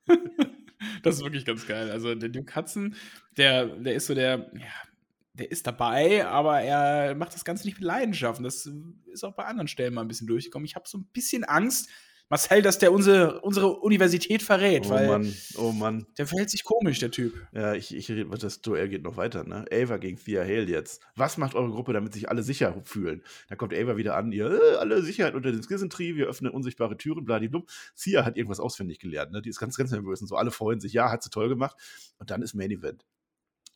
Das ist wirklich ganz geil. Also der Duke Hudson, der, der ist so der, ja, der ist dabei, aber er macht das Ganze nicht mit Leidenschaft. Und das ist auch bei anderen Stellen mal ein bisschen durchgekommen. Ich habe so ein bisschen Angst, Marcel, dass der unsere, unsere Universität verrät, Oh weil Mann, oh Mann. der verhält sich komisch, der Typ. Ja, ich, ich rede, das Duell geht noch weiter, ne? Ava gegen Thea Hale jetzt. Was macht eure Gruppe, damit sich alle sicher fühlen? Dann kommt Ava wieder an, ihr, äh, alle Sicherheit unter den Schism-Tree, wir öffnen unsichtbare Türen, bladiblub. Thea hat irgendwas auswendig gelernt, ne? Die ist ganz, ganz nervös und so. Alle freuen sich, ja, hat sie toll gemacht. Und dann ist Main Event.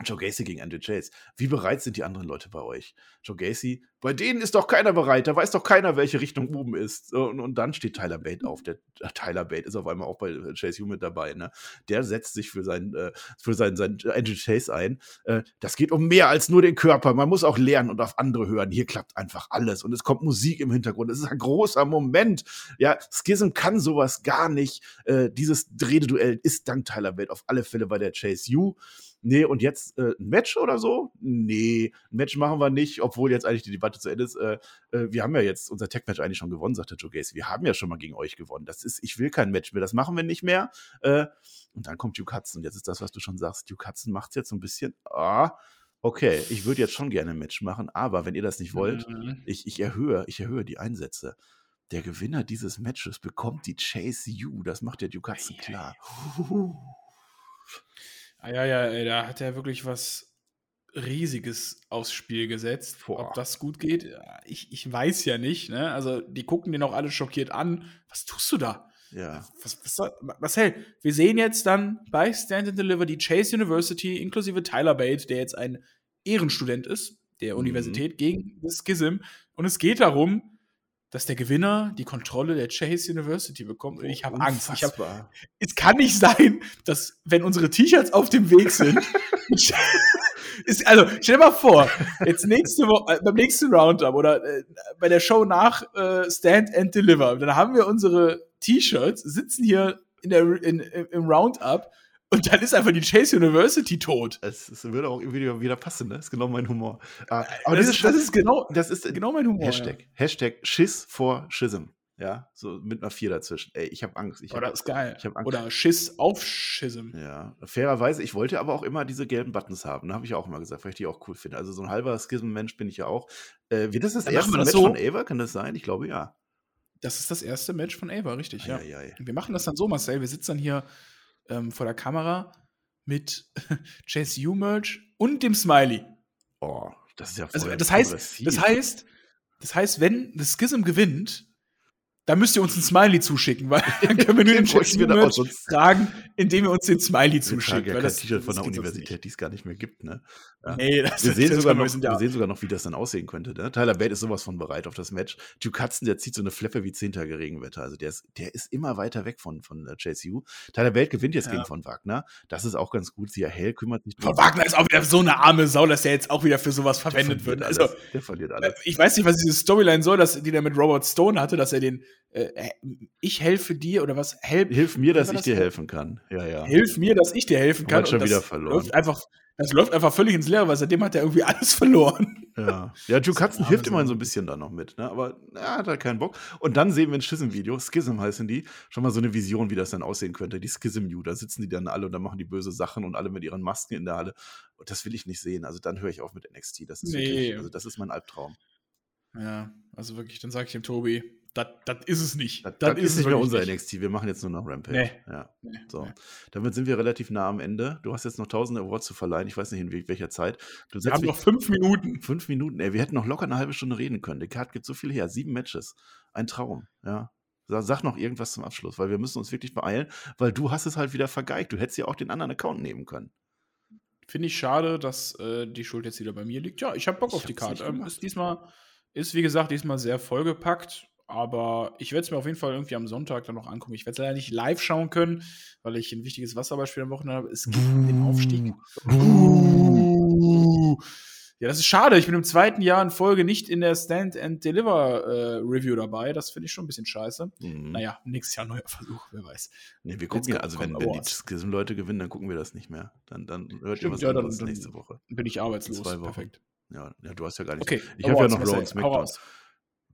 Joe Gacy gegen Andrew Chase. Wie bereit sind die anderen Leute bei euch? Joe Gacy bei denen ist doch keiner bereit, da weiß doch keiner, welche Richtung oben ist. Und, und dann steht Tyler Bate auf. Der, der, Tyler Bate ist auf einmal auch bei Chase Hugh mit dabei. Ne? Der setzt sich für sein, äh, für sein, sein Angel Chase ein. Äh, das geht um mehr als nur den Körper. Man muss auch lernen und auf andere hören. Hier klappt einfach alles. Und es kommt Musik im Hintergrund. Es ist ein großer Moment. Ja, Schism kann sowas gar nicht. Äh, dieses Rededuell ist dank Tyler Bate auf alle Fälle bei der Chase U. Nee, und jetzt äh, ein Match oder so? Nee, ein Match machen wir nicht, obwohl jetzt eigentlich die Debatte zu Ende ist. Äh, äh, wir haben ja jetzt unser Tech-Match eigentlich schon gewonnen, sagte Joe Gacy. Wir haben ja schon mal gegen euch gewonnen. Das ist, ich will kein Match mehr, das machen wir nicht mehr. Äh, und dann kommt Duke Hudson. Jetzt ist das, was du schon sagst. Duke Hudson macht es jetzt so ein bisschen. Ah, okay, ich würde jetzt schon gerne ein Match machen, aber wenn ihr das nicht wollt, mhm. ich, ich erhöhe, ich erhöhe die Einsätze. Der Gewinner dieses Matches bekommt die Chase U. Das macht der Hudson klar. Ah, ja, ja, ey, da hat er wirklich was Riesiges aufs Spiel gesetzt. Boah. Ob das gut geht, ich, ich weiß ja nicht. Ne? Also, die gucken den auch alle schockiert an. Was tust du da? Ja. Was, was, Marcel, wir sehen jetzt dann bei Stand and Deliver die Chase University inklusive Tyler Bate, der jetzt ein Ehrenstudent ist der mhm. Universität gegen das Schism. Und es geht darum, dass der Gewinner die Kontrolle der Chase University bekommt. Und ich habe Angst. Ich hab, es kann nicht sein, dass, wenn unsere T-Shirts auf dem Weg sind, ist, also stell dir mal vor, jetzt nächste Woche, äh, beim nächsten Roundup oder äh, bei der Show nach äh, Stand and Deliver, dann haben wir unsere T-Shirts, sitzen hier in der, in, im Roundup und dann ist einfach die Chase University tot. Es, es würde auch wieder, wieder passen, ne? Das ist genau mein Humor. Ah, aber das, ist, das ist genau, das ist genau mein Humor. Hashtag, ja. Hashtag Schiss vor Schism. Ja, so mit einer Vier dazwischen. Ey, ich habe Angst. Ich oh, das ist geil. Ich Angst. Oder Schiss auf Schism. Ja, fairerweise, ich wollte aber auch immer diese gelben Buttons haben. Da habe ich auch immer gesagt, weil ich die auch cool finde. Also so ein halber Schism-Mensch bin ich ja auch. Äh, wird das das Dann erste Match so. von Ava? Kann das sein? Ich glaube ja. Das ist das erste Match von Ava, richtig, ja. ja, ja. Wir machen das dann so, Marcel. Wir sitzen dann hier ähm, vor der Kamera mit Chase U-Merch und dem Smiley. Oh, das ist ja voll also, das heißt, das heißt, das heißt, wenn das Schism gewinnt, da müsst ihr uns ein Smiley zuschicken, weil dann können wir nur den Chelsea tragen, indem ihr uns den Smiley zuschickt. Ja weil das T-Shirt von der Universität, die es gar nicht mehr gibt. Ne? Ja. Nee, das wir, sehen sogar noch, wir, wir sehen sogar noch, wie das dann aussehen könnte. Ne? Tyler Bate ist sowas von bereit auf das Match. Duke Hudson, der zieht so eine Fleppe wie 10 Tage Regenwetter. Also der ist, der ist immer weiter weg von, von uh, Chase U. Tyler Bate gewinnt jetzt ja. gegen von Wagner. Das ist auch ganz gut. Sia Hell kümmert sich. Von Wagner ist auch wieder so eine arme Sau, dass er jetzt auch wieder für sowas verwendet wird. Also, der verliert alles. Ich weiß nicht, was diese Storyline soll, dass, die der mit Robert Stone hatte, dass er den äh, ich helfe dir oder was? Help, Hilf mir, dass ich dir helfen kann. Ja, ja. Hilf mir, dass ich dir helfen kann. Hat schon wieder verloren. Läuft einfach, das läuft einfach völlig ins Leere, weil seitdem hat er irgendwie alles verloren. Ja, ja Duke Hudson hilft immerhin so ein bisschen da noch mit, ne? aber er hat halt keinen Bock. Und dann sehen wir ein Schism-Video, Schism heißen die, schon mal so eine Vision, wie das dann aussehen könnte. Die Schism-U, da sitzen die dann alle und dann machen die böse Sachen und alle mit ihren Masken in der Halle. Und das will ich nicht sehen. Also dann höre ich auf mit NXT. Das ist nee. wirklich, also das ist mein Albtraum. Ja, also wirklich, dann sage ich dem Tobi, das ist es nicht. Das, das ist nicht mehr unser nicht. NXT. Wir machen jetzt nur noch Rampage. Nee. Ja. Nee. So. Nee. Damit sind wir relativ nah am Ende. Du hast jetzt noch tausende Awards zu verleihen. Ich weiß nicht, in welcher Zeit. Du wir haben noch fünf Minuten. Fünf Minuten. Ey, wir hätten noch locker eine halbe Stunde reden können. Die Card gibt so viel her. Sieben Matches. Ein Traum. Ja. Sag noch irgendwas zum Abschluss, weil wir müssen uns wirklich beeilen, weil du hast es halt wieder vergeigt. Du hättest ja auch den anderen Account nehmen können. Finde ich schade, dass äh, die Schuld jetzt wieder bei mir liegt. Ja, ich habe Bock ich auf die Karte. Ähm, ist diesmal, ist wie gesagt, diesmal sehr vollgepackt. Aber ich werde es mir auf jeden Fall irgendwie am Sonntag dann noch angucken. Ich werde es leider nicht live schauen können, weil ich ein wichtiges Wasserballspiel am Wochenende habe. Es gibt den Aufstieg. Ja, das ist schade. Ich bin im zweiten Jahr in Folge nicht in der Stand and Deliver äh, Review dabei. Das finde ich schon ein bisschen scheiße. Mhm. Naja, nächstes Jahr neuer Versuch, wer weiß. Nee, wir gucken ja, also wenn, wenn die Schism-Leute gewinnen, dann gucken wir das nicht mehr. Dann, dann hört Stimmt, ihr was ja, dann, nächste Woche. Bin ich arbeitslos. Perfekt. Ja, ja, du hast ja gar nichts. Okay, ich habe ja noch Raw und SmackDown.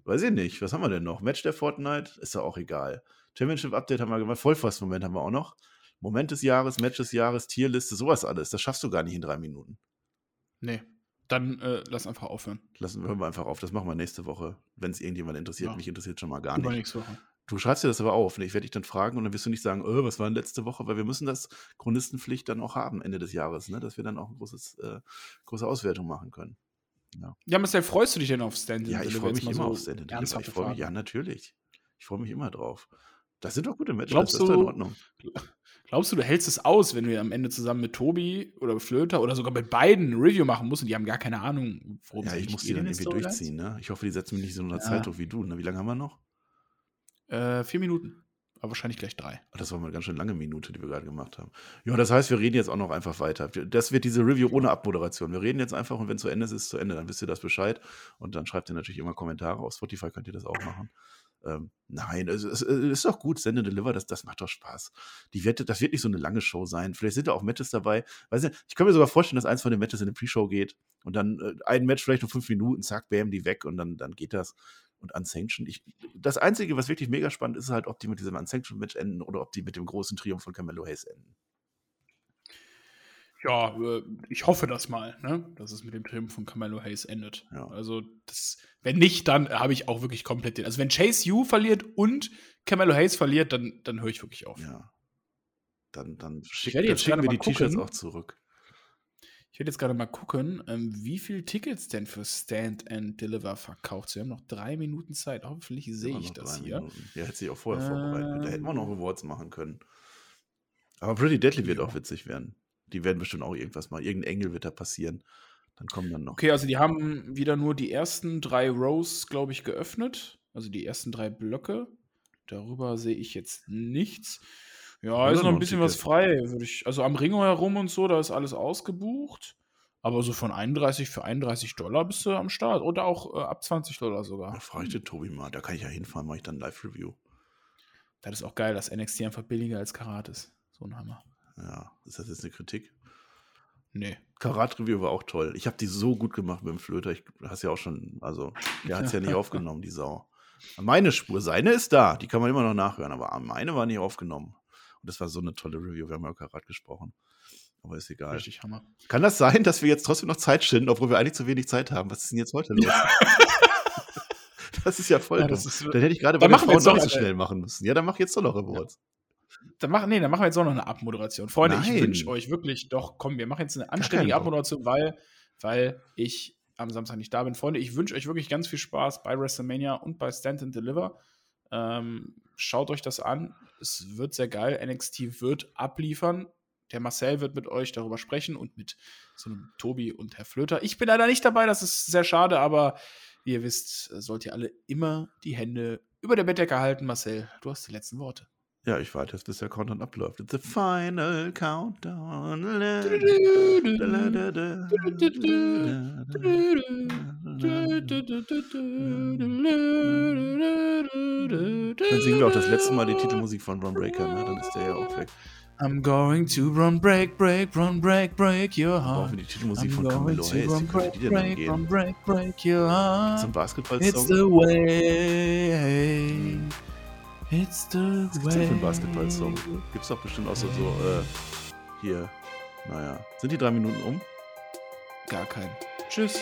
Weiß ich nicht. Was haben wir denn noch? Match der Fortnite? Ist ja auch egal. Championship Update haben wir gemacht. Vollfast-Moment haben wir auch noch. Moment des Jahres, Match des Jahres, Tierliste, sowas alles. Das schaffst du gar nicht in drei Minuten. Nee. Dann äh, lass einfach aufhören. Lassen wir einfach auf. Das machen wir nächste Woche, wenn es irgendjemand interessiert. Ja. Mich interessiert schon mal gar nicht. Woche. Du schreibst dir das aber auf. Ne? Ich werde dich dann fragen und dann wirst du nicht sagen, oh, was war denn letzte Woche? Weil wir müssen das Chronistenpflicht dann auch haben Ende des Jahres, ne? dass wir dann auch eine äh, große Auswertung machen können. Ja, ja Marcel, freust du dich denn auf Stand Ja, ich freue mich immer so auf Stand Ich freue mich, ja, natürlich. Ich freue mich immer drauf. Das sind doch gute Matches, glaubst das ist du, in Ordnung. Glaubst du, du hältst es aus, wenn du am Ende zusammen mit Tobi oder Flöter oder sogar mit beiden ein Review machen musst und die haben gar keine Ahnung, worum? Ja, ich muss die dann irgendwie durchziehen, ne? Ich hoffe, die setzen mich nicht so unter ja. Zeitdruck wie du. Ne? Wie lange haben wir noch? Äh, vier Minuten. Aber wahrscheinlich gleich drei. Das war mal eine ganz schön lange Minute, die wir gerade gemacht haben. Ja, das heißt, wir reden jetzt auch noch einfach weiter. Das wird diese Review ohne Abmoderation. Wir reden jetzt einfach und wenn es zu Ende ist, ist es zu Ende. Dann wisst ihr das Bescheid. Und dann schreibt ihr natürlich immer Kommentare. Auf Spotify könnt ihr das auch machen. Ähm, nein, es, es, es, ist doch gut, Send and Deliver, das, das macht doch Spaß. Die Wette, das wird nicht so eine lange Show sein. Vielleicht sind da auch Matches dabei. Weiß nicht, ich kann mir sogar vorstellen, dass eins von den Matches in eine Pre-Show geht und dann äh, ein Match vielleicht nur fünf Minuten, zack, bam, die weg und dann, dann geht das und Unsanctioned. Ich, das Einzige, was wirklich mega spannend ist, ist halt, ob die mit diesem Unsanctioned-Match enden oder ob die mit dem großen Triumph von Camelo Hayes enden. Ja, äh, ich hoffe das mal, ne? dass es mit dem Triumph von Camelo Hayes endet. Ja. Also, das, wenn nicht, dann habe ich auch wirklich komplett den. Also, wenn Chase U verliert und Camelo Hayes verliert, dann, dann höre ich wirklich auf. Ja. Dann, dann, schick, dann schicken wir die T-Shirts auch zurück. Ich werde jetzt gerade mal gucken, ähm, wie viele Tickets denn für Stand and Deliver verkauft. Wir haben noch drei Minuten Zeit. Hoffentlich sehe ich das hier. Minuten. Ja, hätte sich auch vorher ähm, vorbereitet. Da hätten wir noch ähm. Rewards machen können. Aber Pretty Deadly wird ja. auch witzig werden. Die werden bestimmt auch irgendwas mal. Irgendein Engel wird da passieren. Dann kommen dann noch. Okay, also die haben wieder nur die ersten drei Rows, glaube ich, geöffnet. Also die ersten drei Blöcke. Darüber sehe ich jetzt nichts. Ja, ist noch ein bisschen was frei, würde ich. Also am Ring herum und so, da ist alles ausgebucht. Aber so von 31 für 31 Dollar bist du am Start. Oder auch äh, ab 20 Dollar sogar. Da frage ich den Tobi mal. Da kann ich ja hinfahren, mache ich dann Live-Review. Das ist auch geil, dass NXT einfach billiger als Karat ist. So ein Hammer. Ja, ist das jetzt eine Kritik? Nee. Karat-Review war auch toll. Ich habe die so gut gemacht mit dem Flöter. Ich hast ja auch schon, also, der hat es ja nicht aufgenommen, die Sau. Meine Spur, seine ist da, die kann man immer noch nachhören, aber meine war nicht aufgenommen. Und das war so eine tolle Review. Wir haben ja auch Karat gesprochen. Aber ist egal. Richtig Hammer. Kann das sein, dass wir jetzt trotzdem noch Zeit schinden, obwohl wir eigentlich zu wenig Zeit haben? Was ist denn jetzt heute los? das ist ja voll. Ja, das ist, dann hätte ich gerade bei den Frauen noch so schnell machen müssen. Ja, dann mach jetzt doch noch Rewards. Dann machen, nee, dann machen wir jetzt auch noch eine Abmoderation. Freunde, Nein. ich wünsche euch wirklich, doch, komm, wir machen jetzt eine anständige Abmoderation, weil, weil ich am Samstag nicht da bin. Freunde, ich wünsche euch wirklich ganz viel Spaß bei WrestleMania und bei Stand and Deliver. Ähm, schaut euch das an. Es wird sehr geil. NXT wird abliefern. Der Marcel wird mit euch darüber sprechen und mit so einem Tobi und Herr Flöter. Ich bin leider nicht dabei, das ist sehr schade, aber wie ihr wisst, sollt ihr alle immer die Hände über der Bettdecke halten. Marcel, du hast die letzten Worte. Ja, ich warte jetzt, bis der Countdown abläuft. It's the final countdown. Dann singen wir auch das letzte Mal die Titelmusik von Ron Breaker, ne? Dann ist der ja auch weg. I'm going to run, break, break, run, break, break your heart. Brauchen wir die Titelmusik I'm von Camilo Hayes. Run, break, die break, denn run, break, break your heart. Zum Basketball-Song. It's the way. It's the Was gibt's denn für einen Basketball-Song? Gibt's doch bestimmt auch so, so äh, hier. Naja. Sind die drei Minuten um? Gar kein. Tschüss.